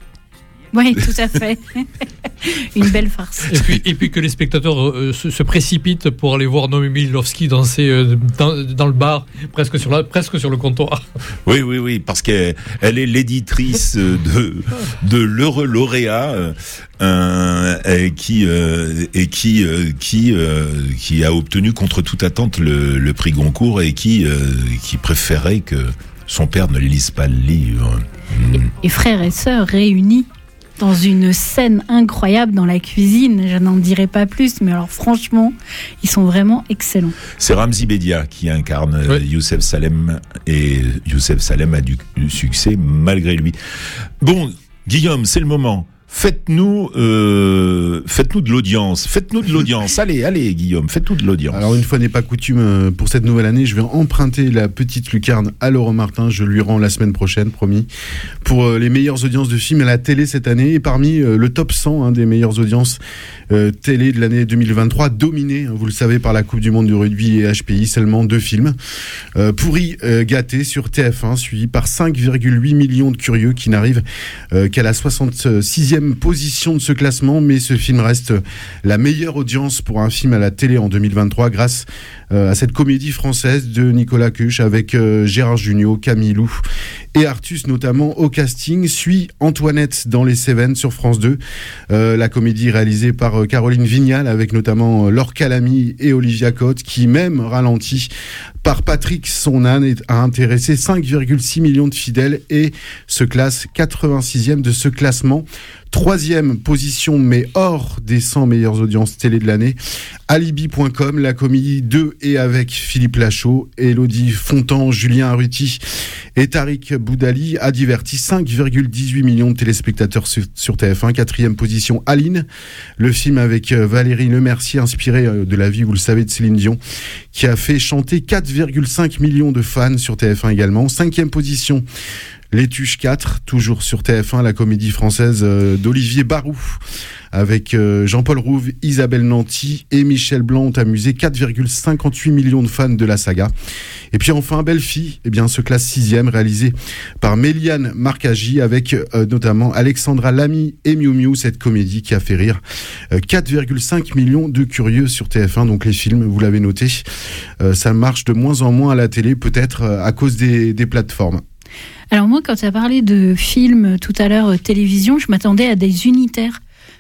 S4: Oui, tout à fait. Une belle farce.
S5: Et puis, et puis que les spectateurs euh, se, se précipitent pour aller voir Noémie Milowski danser euh, dans, dans le bar, presque sur, la, presque sur le comptoir.
S1: Oui, oui, oui, parce qu'elle elle est l'éditrice de, de l'heureux lauréat euh, euh, et qui, euh, et qui, euh, qui, euh, qui a obtenu contre toute attente le, le prix Goncourt et qui, euh, qui préférait que son père ne lise pas le livre.
S4: Et frères et sœurs réunis dans une scène incroyable dans la cuisine. Je n'en dirai pas plus, mais alors franchement, ils sont vraiment excellents.
S1: C'est Ramzi Bedia qui incarne euh, Youssef Salem et Youssef Salem a du, du succès malgré lui. Bon, Guillaume, c'est le moment. Faites-nous, euh, faites-nous de l'audience. Faites-nous de l'audience. allez, allez, Guillaume, faites-nous de l'audience.
S3: Alors une fois n'est pas coutume euh, pour cette nouvelle année, je vais emprunter la petite lucarne à Laurent Martin. Je lui rends la semaine prochaine, promis, pour euh, les meilleures audiences de films à la télé cette année et parmi euh, le top 100 hein, des meilleures audiences euh, télé de l'année 2023, dominé, hein, vous le savez, par la Coupe du Monde du rugby et HPI, seulement deux films. Euh, pourri euh, gâté sur TF1, suivi par 5,8 millions de curieux qui n'arrivent qu'à la 66e position de ce classement, mais ce film reste la meilleure audience pour un film à la télé en 2023 grâce euh, à cette comédie française de Nicolas Cuche avec euh, Gérard Jugnot, Camille Lou et Artus notamment au casting. Suit Antoinette dans les Cévennes sur France 2. Euh, la comédie réalisée par Caroline Vignal avec notamment Laure Calamy et Olivia Cotte qui même ralenti par Patrick son âne a intéressé 5,6 millions de fidèles et se classe 86e de ce classement. Troisième position, mais hors des 100 meilleures audiences télé de l'année. Alibi.com, la comédie de et avec Philippe Lachaud, Elodie Fontan, Julien Arruti et Tariq Boudali a diverti 5,18 millions de téléspectateurs sur, sur TF1. Quatrième position, Aline, le film avec euh, Valérie Lemercier, inspiré euh, de la vie, vous le savez, de Céline Dion, qui a fait chanter 4,5 millions de fans sur TF1 également. Cinquième position, les Tuches 4, toujours sur TF1, la comédie française euh, d'Olivier Barou, avec euh, Jean-Paul Rouve, Isabelle Nanty et Michel Blanc ont amusé 4,58 millions de fans de la saga. Et puis enfin, Belle Fille, eh bien, se classe sixième, réalisé par Méliane Marcagi, avec euh, notamment Alexandra Lamy et Miu Miu, cette comédie qui a fait rire euh, 4,5 millions de curieux sur TF1. Donc les films, vous l'avez noté, ça marche de moins en moins à la télé, peut-être à cause des plateformes.
S4: Alors moi, quand tu as parlé de films tout à l'heure, euh, télévision, je m'attendais à des unitaires.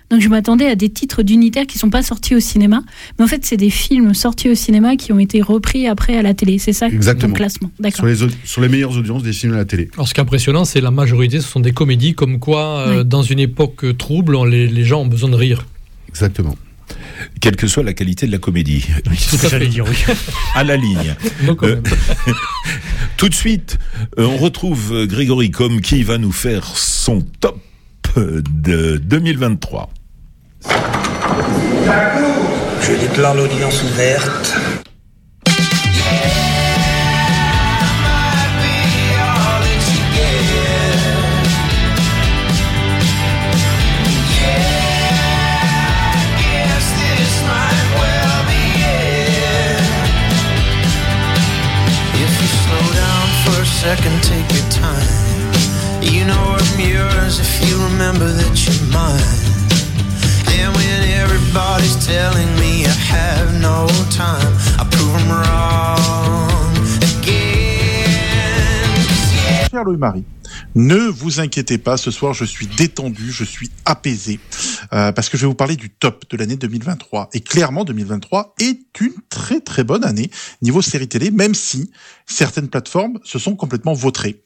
S4: Donc je m'attendais à des titres d'unitaires qui sont pas sortis au cinéma, mais en fait c'est des films sortis au cinéma qui ont été repris après à la télé. C'est ça
S3: Exactement.
S4: ton classement. D'accord.
S3: Sur les, sur les meilleures audiences des films à la télé.
S5: Alors, ce qui est impressionnant, c'est la majorité, ce sont des comédies, comme quoi, euh,
S4: Oui.
S5: dans une époque euh, trouble, on- les, les gens ont besoin de rire.
S3: Exactement.
S1: Quelle que soit la qualité de la comédie.
S2: C'est ce que j'allais dire, oui.
S1: à la ligne. Euh,
S5: même.
S1: Tout de suite, euh, on retrouve euh, Grégory Comme qui va nous faire son top de 2023.
S7: Je déclare l'audience ouverte.
S20: Second, take your time. You know I'm yours if you remember that you're mine. And when everybody's telling me I have no time, I prove them wrong again.
S21: Cher Louis-Marie, ne vous inquiétez pas, ce soir je suis détendu, je suis apaisé, euh, parce que je vais vous parler du top de l'année 2023. Et clairement, 2023 est une très très bonne année niveau série télé, même si certaines plateformes se sont complètement vautrées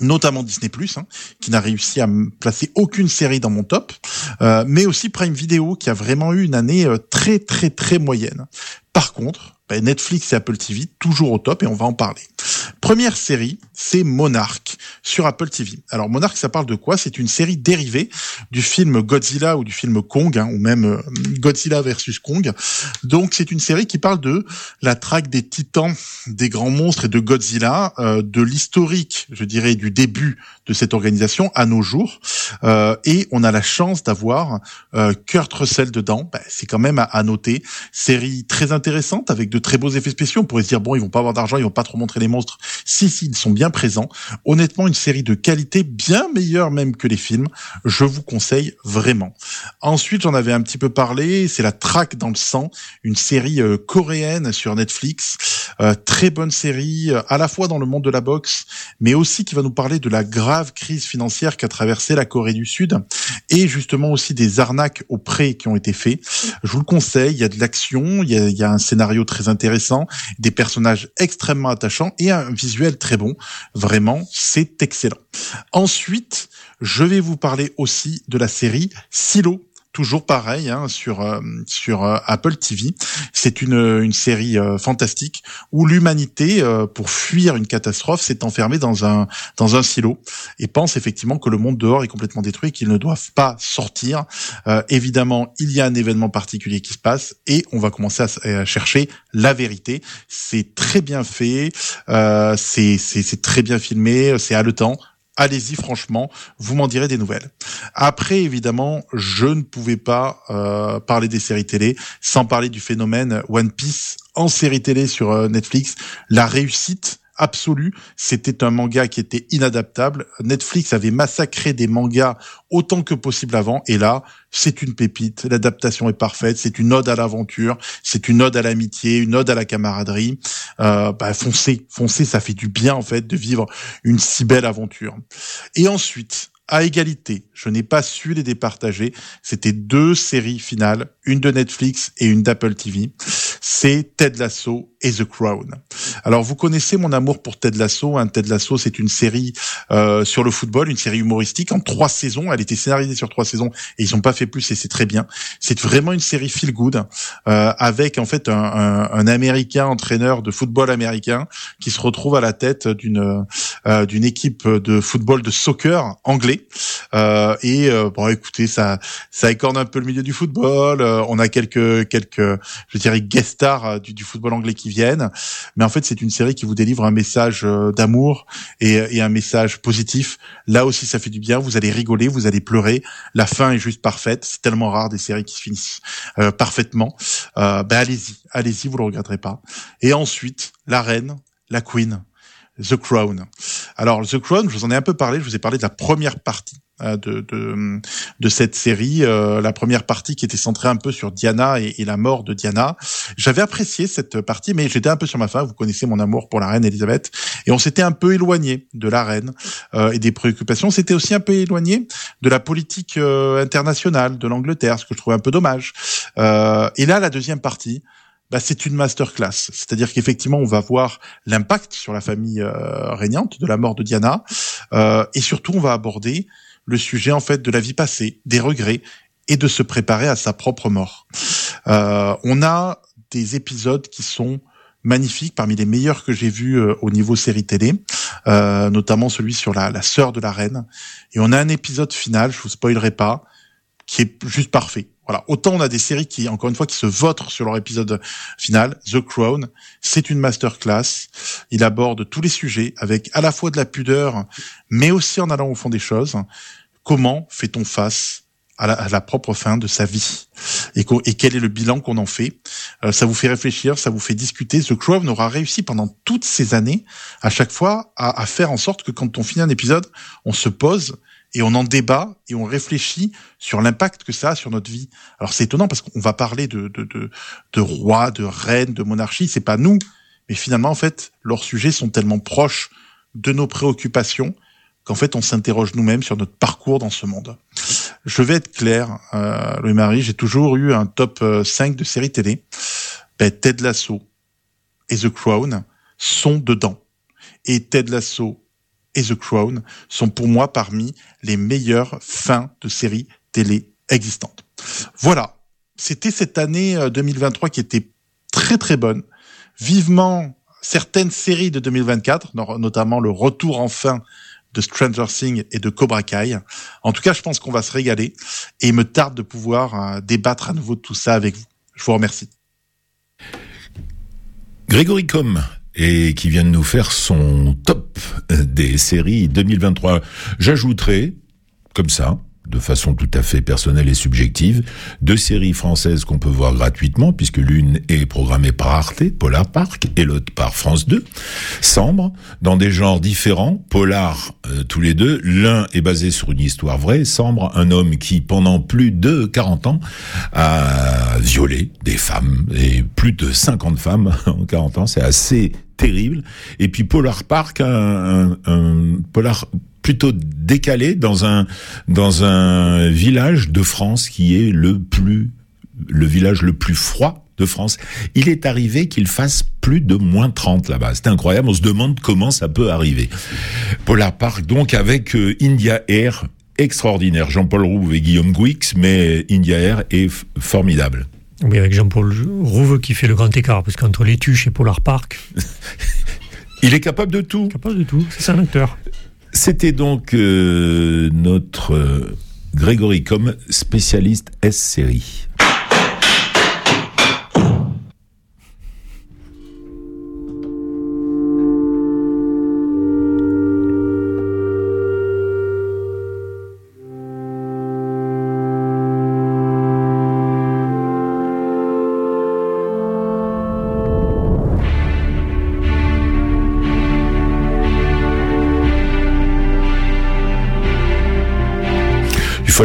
S21: notamment Disney hein, qui n'a réussi à placer aucune série dans mon top, euh, mais aussi Prime Video, qui a vraiment eu une année euh, très très très moyenne. Par contre, ben, Netflix et Apple TV toujours au top et on va en parler. Première série, c'est Monarch sur Apple TV. Alors Monarch, ça parle de quoi? C'est une série dérivée du film Godzilla ou du film Kong, hein, ou même euh, Godzilla versus Kong. Donc c'est une série qui parle de la traque des titans, des grands monstres et de Godzilla, euh, de l'historique, je dirais, du début de cette organisation à nos jours. Euh, et on a la chance d'avoir euh, Kurt Russell dedans. Ben, c'est quand même à, à noter. Série très intéressante avec de très beaux effets spéciaux. On pourrait se dire bon, ils vont pas avoir d'argent, ils vont pas trop montrer les monstres, Si, si, ils sont bien présents. Honnêtement, une série de qualité bien meilleure même que les films. Je vous conseille vraiment. Ensuite, j'en avais un petit peu parlé. C'est la Traque dans le sang, une série euh, coréenne sur Netflix. Euh, très bonne série, euh, à la fois dans le monde de la boxe, mais aussi qui va nous parler de la grave crise financière qu'a traversé la Corée du Sud et justement aussi des arnaques aux prêts qui ont été faits. Je vous le conseille. Il y a de l'action, il il y a un scénario très intéressant, des personnages extrêmement attachants et un visuel très bon. Vraiment, c'est excellent. Ensuite, je vais vous parler aussi de la série Silo toujours pareil hein, sur euh, sur euh, Apple TV. C'est une une série euh, fantastique où l'humanité pour fuir une catastrophe s'est enfermée dans un dans un silo et pense effectivement que le monde dehors est complètement détruit et qu'ils ne doivent pas sortir. évidemment, il y a un événement particulier qui se passe et on va commencer à, chercher la vérité. C'est très bien fait, c'est c'est c'est très bien filmé, c'est haletant allez-y franchement, vous m'en direz des nouvelles. Après, évidemment, je ne pouvais pas euh, parler des séries télé sans parler du phénomène One Piece en série télé sur euh, Netflix. La réussite absolue. C'était un manga qui était inadaptable. Netflix avait massacré des mangas autant que possible avant. Et là, c'est une pépite. L'adaptation est parfaite. C'est une ode à l'aventure. C'est une ode à l'amitié, une ode à la camaraderie. Euh, bah, foncez, foncez. Ça fait du bien, en fait, de vivre une si belle aventure. Et ensuite, à égalité. Je n'ai pas su les départager. C'était deux séries finales, une de Netflix et une d'Apple TV. C'est Ted Lasso et The Crown. Alors vous connaissez mon amour pour Ted Lasso. Hein. Ted Lasso, c'est une série euh, sur le football, une série humoristique en trois saisons. Elle était scénarisée sur trois saisons et ils n'ont pas fait plus et c'est très bien. C'est vraiment une série feel good euh, avec en fait un, un, un, Américain entraîneur de football américain qui se retrouve à la tête d'une euh, d'une équipe de football de soccer anglais. Euh, et euh, bon, écoutez, ça ça écorne un peu le milieu du football. Euh, on a quelques quelques je dirais guest stars du, du football anglais qui viennent. Mais en fait, c'est une série qui vous délivre un message euh, d'amour et, un message positif. Là aussi, ça fait du bien. Vous allez rigoler, vous allez pleurer. La fin est juste parfaite. C'est tellement rare des séries qui se finissent euh, parfaitement. Euh, ben allez-y, allez-y, vous le regretterez pas. Et ensuite, la reine, la queen. The Crown. Alors The Crown, je vous en ai un peu parlé, je vous ai parlé de la première partie euh, de, de, de cette série, euh, la première partie qui était centrée un peu sur Diana et, la mort de Diana. J'avais apprécié cette partie, mais j'étais un peu sur ma fin. Vous connaissez mon amour pour la reine Elisabeth, et on s'était un peu éloigné de la reine euh, et des préoccupations. C'était aussi un peu éloigné de la politique euh, internationale de l'Angleterre, ce que je trouvais un peu dommage. Euh, et là, la deuxième partie, bah, c'est une masterclass. C'est-à-dire qu'effectivement, on va voir l'impact sur la famille euh, régnante de la mort de Diana, euh, et surtout, on va aborder le sujet en fait de la vie passée, des regrets et de se préparer à sa propre mort. Euh, on a des épisodes qui sont magnifiques, parmi les meilleurs que j'ai vus euh, au niveau série télé, euh, notamment celui sur la, la sœur de la reine. Et on a un épisode final, je vous spoilerai pas, qui est juste parfait. Voilà. Autant on a des séries qui, encore une fois, qui se votent sur leur épisode final. The Crown, c'est une masterclass. Il aborde tous les sujets avec à la fois de la pudeur, mais aussi en allant au fond des choses. Comment fait-on face à la, propre fin de sa vie? Et, quel est le bilan qu'on en fait? Euh, Ça vous fait réfléchir, ça vous fait discuter. The Crown aura réussi pendant toutes ces années, à chaque fois, à faire en sorte que quand on finit un épisode, on se pose et on en débat et on réfléchit sur l'impact que ça a sur notre vie. Alors c'est étonnant parce qu'on va parler de, de, de, de roi, de reine, de monarchie, c'est pas nous, mais finalement en fait leurs sujets sont tellement proches de nos préoccupations qu'en fait on s'interroge nous-mêmes sur notre parcours dans ce monde. Je vais être clair, euh, Louis-Marie, j'ai toujours eu un top 5 de séries télé. Ben, Ted Lasso et The Crown sont dedans. Et Ted Lasso et The Crown sont pour moi parmi les meilleures fins de séries télé existantes. Voilà, c'était cette année 2023 qui était très très bonne. Vivement certaines séries de 2024, notamment le retour enfin de Stranger Things et de Cobra Kai. En tout cas, je pense qu'on va se régaler et me tarde de pouvoir euh, débattre à nouveau de tout ça avec vous. Je vous remercie.
S1: Grégory Com et qui vient de nous faire son top des séries 2023. J'ajouterai, comme ça, de façon tout à fait personnelle et subjective, deux séries françaises qu'on peut voir gratuitement, puisque l'une est programmée par Arte, Polar Park, et l'autre par France 2, Sambre, dans des genres différents, Polar euh, tous les deux, l'un est basé sur une histoire vraie, Sambre, un homme qui pendant plus de 40 ans a violé des femmes, et plus de 50 femmes en 40 ans, c'est assez terrible. Et puis Polar Park, un, un, un polar plutôt décalé dans un dans un village de France qui est le plus le village le plus froid de France. Il est arrivé qu'il fasse plus de moins 30 là-bas. C'est incroyable, on se demande comment ça peut arriver. Polar Park donc avec euh, India Air extraordinaire, Jean-Paul Rouve et Guillaume Gouix, mais India Air est formidable.
S2: Oui, avec Jean-Paul Rouve qui fait le grand écart, parce qu'entre les tuches et Polar Park...
S1: Il est capable de tout.
S2: Capable de tout, c'est un acteur.
S1: C'était donc euh, notre euh, Grégory comme spécialiste S-série.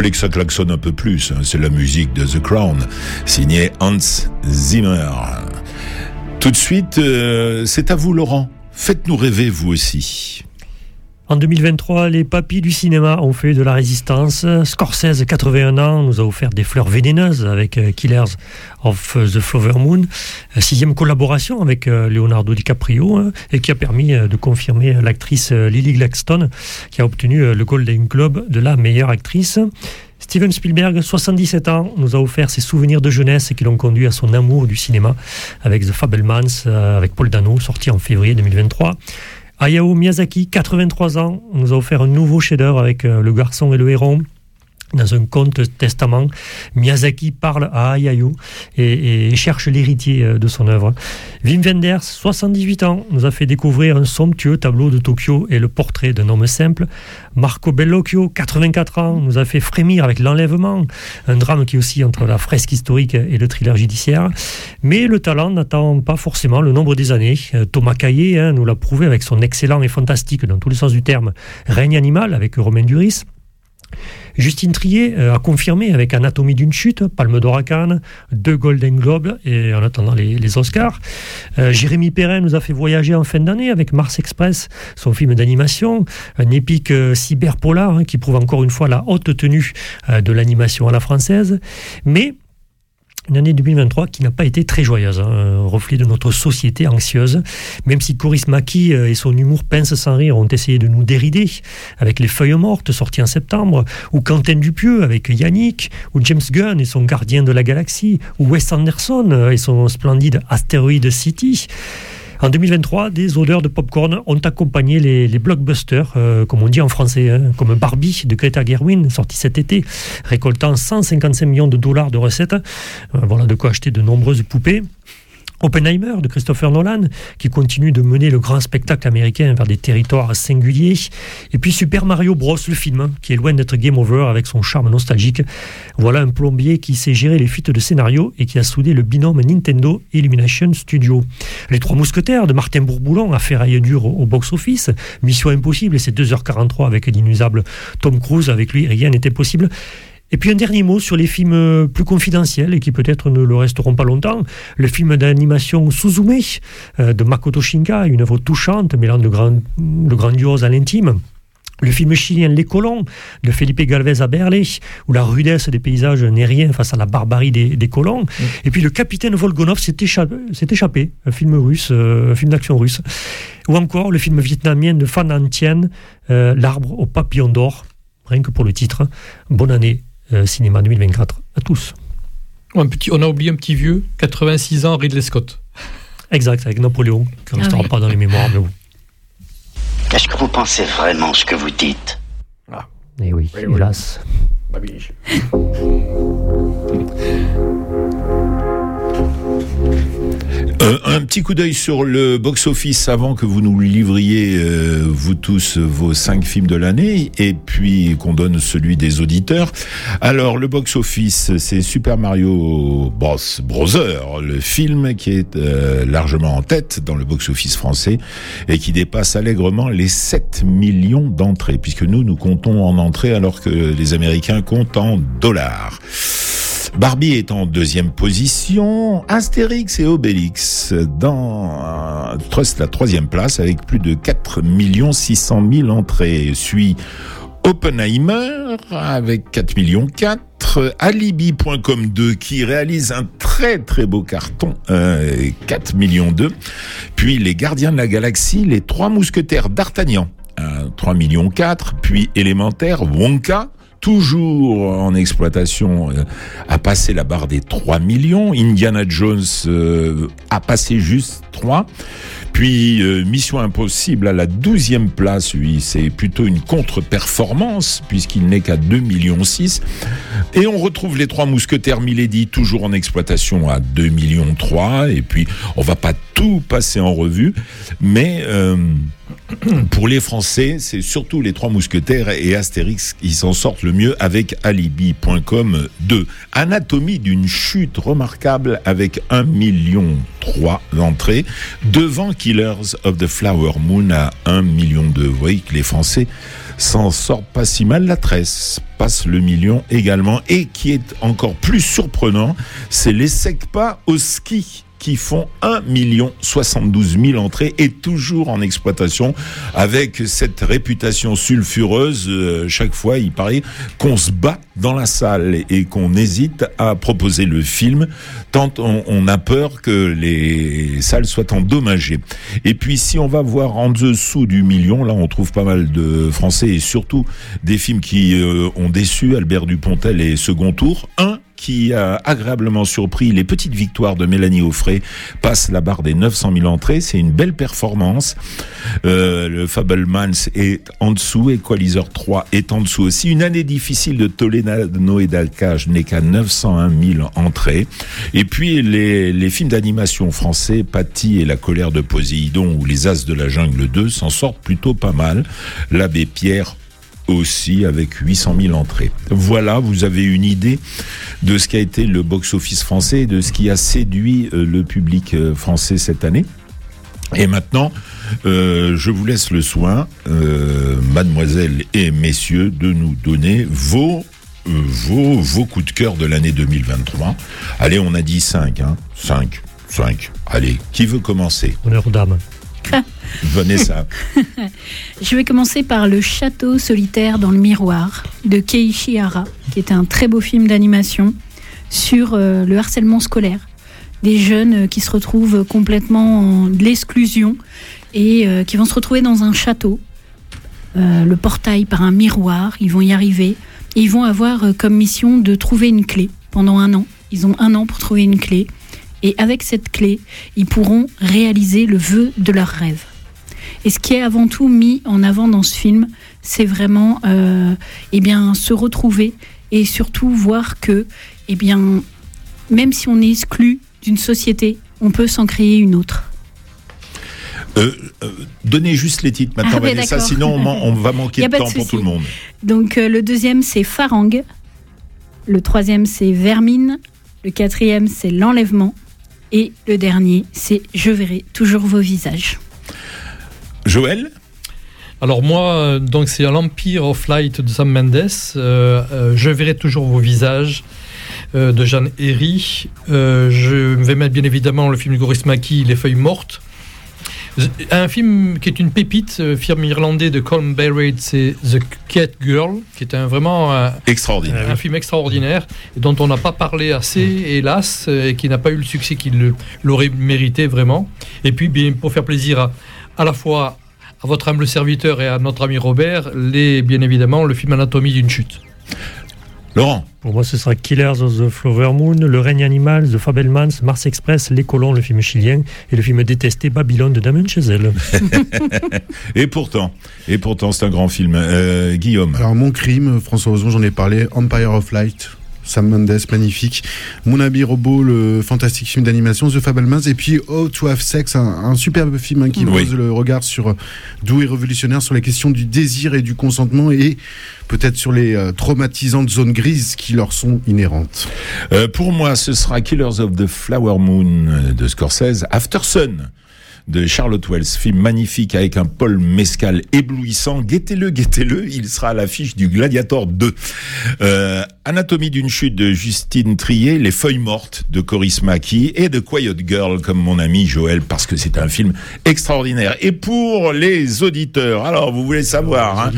S1: Fallait que ça klaxonne un peu plus. C'est la musique de The Crown, signée Hans Zimmer. Tout de suite, euh, c'est à vous Laurent. Faites-nous rêver vous aussi.
S2: En 2023, les papis du cinéma ont fait de la résistance. Scorsese, 81 ans, nous a offert des fleurs vénéneuses avec euh, Killers of the Flower Moon, euh, sixième collaboration avec euh, Leonardo DiCaprio, hein, et qui a permis de confirmer l'actrice Lily Gladstone, qui a obtenu le Golden Globe de la meilleure actrice. Steven Spielberg, 77 ans, nous a offert ses souvenirs de jeunesse qui l'ont conduit à son amour du cinéma avec The Fabelmans, avec Paul Dano, sorti en février 2023. Hayao Miyazaki, 83 ans, nous a offert un nouveau chef-d'œuvre avec euh, Le garçon et le héron. Dans un conte testament, Miyazaki parle à Hayao et, cherche l'héritier euh, de son œuvre. Wim Wenders, 78 ans, nous a fait découvrir un somptueux tableau de Tokyo et le portrait d'un homme simple. Marco Bellocchio, 84 ans, nous a fait frémir avec l'enlèvement, un drame qui aussi entre la fresque historique et le thriller judiciaire. Mais le talent n'attend pas forcément le nombre des années. Euh, Thomas Caillé hein, nous l'a prouvé avec son excellent et fantastique, dans tous les sens du terme, règne animal avec Romain Duris. Justine Trier euh, a confirmé avec Anatomie d'une chute, Palme d'Or à Cannes, deux Golden Globes et en attendant les, Oscars. Euh, Jérémy Perrin nous a fait voyager en fin d'année avec Mars Express, son film d'animation, un épique euh, cyberpolar hein, qui prouve encore une fois la haute tenue de l'animation à la française. Mais une année 2023 qui n'a pas été très joyeuse, hein, un reflet de notre société anxieuse. Même si Coris Maki euh, et son humour pince sans rire ont essayé de nous dérider, avec Les Feuilles Mortes sorties en septembre, ou Quentin Dupieux avec Yannick, ou James Gunn et son Gardien de la Galaxie, ou Wes Anderson euh, et son splendide Asteroid City. En 2023, des odeurs de popcorn ont accompagné les, blockbusters, euh, comme on dit en français, hein, comme Barbie de Greta Gerwin, sorti cet été, récoltant 155 millions de dollars de recettes. Euh, voilà de quoi acheter de nombreuses poupées. Oppenheimer de Christopher Nolan, qui continue de mener le grand spectacle américain vers des territoires singuliers. Et puis Super Mario Bros, le film, hein, qui est loin d'être game over avec son charme nostalgique. Voilà un plombier qui sait gérer les fuites de scénario et qui a soudé le binôme Nintendo Illumination Studio. Les Trois Mousquetaires de Martin Bourboulon a fait raille dur au, box-office. Mission Impossible et c'est 2h43 avec l'inusable Tom Cruise. Avec lui, rien n'était possible. Et puis un dernier mot sur les films euh, plus confidentiels et qui peut-être ne le resteront pas longtemps. Le film d'animation Suzume euh, de Makoto Shinka, une œuvre touchante mêlant de, grand, de grandiose à l'intime. Le film chilien Les Colons de Felipe Galvez à Berlé, où la rudesse des paysages n'est rien face à la barbarie des, colons. Mm. Et puis Le Capitaine Volgonov s'est échappé, un film russe, euh, un film d'action russe. Ou encore le film vietnamien de Phan An Thien, L'arbre au papillon d'or, rien que pour le titre. Bonne année euh, cinéma 2024 à tous.
S5: Un petit, on a oublié un petit vieux, 86 ans, Ridley Scott.
S2: Exact, avec Napoléon, qui ne restera ah pas dans les mémoires, mais
S22: Est-ce que vous pensez vraiment ce que vous dites?
S2: Ah. Eh oui, hélas.
S1: Euh, un petit coup d'œil sur le box-office avant que vous nous livriez, euh, vous tous, vos cinq films de l'année, et puis qu'on donne celui des auditeurs. Alors, le box-office, c'est Super Mario Bros. Brother, le film qui est euh, largement en tête dans le box-office français et qui dépasse allègrement les 7 millions d'entrées, puisque nous, nous comptons en entrées alors que les Américains comptent en dollars. Barbie est en deuxième position, Astérix et Obélix dans la troisième place avec plus de 4 600 000 entrées. Suit Oppenheimer avec 4 millions 4, Alibi.com 2 qui réalise un très très beau carton, euh, 4 millions 2, puis Les Gardiens de la Galaxie, les Trois Mousquetaires d'Artagnan, euh, 3 millions 4, puis Élémentaire, Wonka, toujours en exploitation, euh, a passé la barre des 3 millions. Indiana Jones euh, a passé juste 3. Puis euh, Mission Impossible à la 12e place, lui, c'est plutôt une contre-performance puisqu'il n'est qu'à 2 millions 6. Et on retrouve les trois mousquetaires Milady toujours en exploitation à 2 millions 3. Et puis on va pas tout passer en revue, mais pour les Français, c'est surtout les trois mousquetaires et Astérix qui s'en sortent le mieux avec Alibi.com 2. Anatomie d'une chute remarquable avec 1 million 3 d'entrées devant Killers of the Flower Moon à 1 million 2. Vous voyez que les Français s'en sortent pas si mal. La tresse passe le million également. Et qui est encore plus surprenant, c'est les SECPA au ski qui font 1 million 72 000 entrées et toujours en exploitation avec cette réputation sulfureuse. euh, chaque fois, il paraît qu'on se bat dans la salle et qu'on hésite à proposer le film tant on, a peur que les salles soient endommagées. Et puis, si on va voir en dessous du million, là, on trouve pas mal de Français et surtout des films qui euh, ont déçu Albert Dupontel et Second Tour. Qui a agréablement surpris les petites victoires de Mélanie Offray passe la barre des 900 000 entrées. C'est une belle performance. Euh, le Fablemans est en dessous, Equalizer 3 est en dessous aussi. Une année difficile de Toledano et d'Alcage n'est qu'à 901 000 entrées. Et puis les, films d'animation français, Patty et la colère de Poséidon ou Les As de la jungle 2 s'en sortent plutôt pas mal. L'abbé Pierre aussi avec 800 000 entrées. Voilà, vous avez une idée de ce qu'a été le box-office français de ce qui a séduit euh, le public euh, français cette année. Et maintenant, euh, je vous laisse le soin, euh, mademoiselle et messieurs, de nous donner vos, vos, vos coups de cœur de l'année 2023. Allez, on a dit 5, hein 5, 5. Allez, qui veut commencer?
S2: Honneur aux.
S1: Vanessa.
S4: Je vais commencer par Le Château solitaire dans le miroir de Keiichi Hara, qui est un très beau film d'animation sur euh, le harcèlement scolaire. Des jeunes euh, qui se retrouvent complètement en l'exclusion et euh, qui vont se retrouver dans un château. Le portail par un miroir, ils vont y arriver. Et ils vont avoir comme mission de trouver une clé pendant un an. Ils ont un an pour trouver une clé. Et avec cette clé, ils pourront réaliser le vœu de leur rêve. Et ce qui est avant tout mis en avant dans ce film, c'est vraiment euh, eh bien, se retrouver et surtout voir que, eh bien, même si on est exclu d'une société, on peut s'en créer une autre.
S1: Euh, euh, donnez juste les titres maintenant,
S4: Ah ouais,
S1: Vanessa,
S4: d'accord.
S1: sinon on, va manquer de temps pour tout le monde.
S4: Donc le deuxième c'est Farang, le troisième c'est Vermine, le quatrième c'est L'enlèvement et le dernier c'est Je verrai toujours vos visages.
S1: Joël?
S5: Alors moi, donc c'est l'Empire of Light de Sam Mendes. Euh, euh, je verrai toujours vos visages euh, de Jeanne Herry. Euh, je vais mettre bien évidemment le film de Goris Maki, Les feuilles mortes. Un film qui est une pépite, euh, film irlandais de Colm Barrett, c'est The Cat Girl, qui est un, vraiment un,
S1: Extraordinaire.
S5: un film extraordinaire dont on n'a pas parlé assez, hélas, euh, et qui n'a pas eu le succès qu'il l'aurait mérité vraiment. Et puis, bien, pour faire plaisir à, à la fois à votre humble serviteur et à notre ami Robert, les, bien évidemment, le film Anatomie d'une chute.
S1: Laurent
S2: Pour moi, ce sera Killers of the Flower Moon, Le règne animal, The Fabelmans, Mars Express, Les colons, le film chilien, et le film détesté Babylone de Damien Chazelle.
S1: Et pourtant, et pourtant, c'est un grand film. Euh, Guillaume.
S3: Alors mon crime, François Ozon, j'en ai parlé, Empire of Light. Sam Mendes, magnifique. Mon ami robot, le fantastique film d'animation The Fablemans, et puis Oh to Have Sex, un, un superbe film hein, qui
S1: Oui.
S3: pose le regard sur doux et révolutionnaire sur les questions du désir et du consentement et peut-être sur les euh, traumatisantes zones grises qui leur sont inhérentes.
S1: Euh, pour moi, ce sera Killers of the Flower Moon euh, de Scorsese, After Sun de Charlotte Wells, film magnifique avec un Paul Mescal éblouissant. Guettez-le, guettez-le, il sera à l'affiche du Gladiator 2. Euh, Anatomie d'une chute de Justine Trier, Les feuilles mortes de Coris Maki et de Quiet Girl comme mon ami Joël parce que c'est un film extraordinaire. Et pour les auditeurs, alors vous voulez savoir, hein,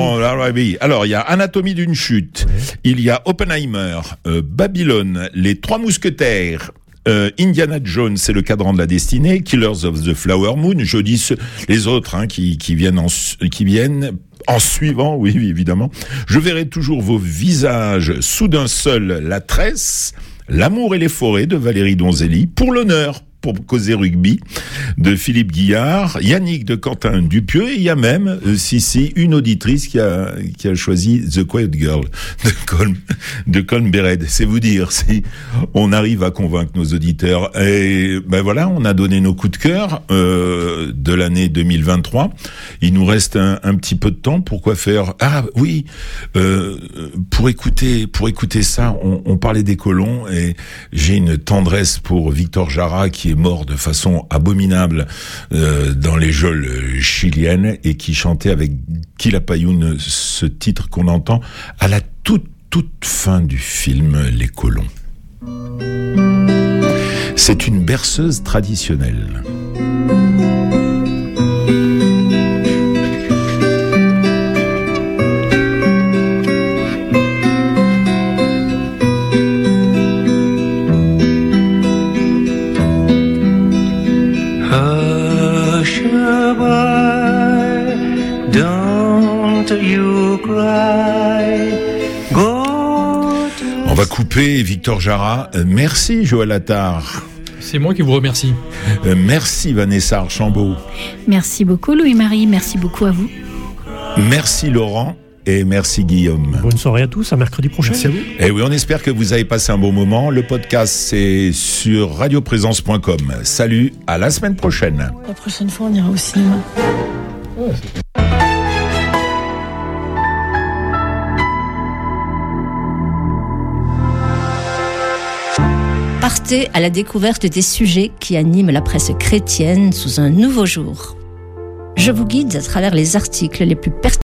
S1: on- alors, oui. Alors, il y a Anatomie d'une chute, il y a Oppenheimer, euh, Babylone, Les Trois Mousquetaires, euh, Indiana Jones, c'est le cadran de la destinée, Killers of the Flower Moon, je dis les autres hein, qui, qui viennent en, su- qui viennent en suivant, oui, oui, évidemment. Je verrai toujours vos visages soudain seul, la tresse, L'amour et les forêts de Valérie Donzelli, pour l'honneur pour causer rugby de Philippe Guillard, Yannick de Quentin Dupieux et il y a même euh, si si une auditrice qui a qui a choisi The Quiet Girl de Colm de Colm Bered. C'est vous dire si on arrive à convaincre nos auditeurs. Et ben voilà, on a donné nos coups de cœur euh, de l'année 2023. Il nous reste un, petit peu de temps. Pourquoi faire? Ah oui, euh, pour écouter pour écouter ça, on, on parlait des colons et j'ai une tendresse pour Victor Jara qui mort de façon abominable euh, dans les geôles chiliennes et qui chantait avec Quilapayún ce titre qu'on entend à la toute toute fin du film Les colons. C'est une berceuse traditionnelle. On va couper Victor Jara. Euh, merci Joël Attard.
S5: C'est moi qui vous remercie.
S1: Euh, merci Vanessa Archambault.
S4: Merci beaucoup Louis-Marie, merci beaucoup à vous.
S1: Merci Laurent. Et merci Guillaume.
S2: Bonne soirée à tous, à mercredi prochain.
S3: Merci à vous.
S1: Et oui, on espère que vous avez passé un bon moment. Le podcast, c'est sur radioprésence.com. Salut, à la semaine prochaine.
S19: La prochaine fois, on ira au cinéma.
S23: Partez à la découverte des sujets qui animent la presse chrétienne sous un nouveau jour. Je vous guide à travers les articles les plus pertinents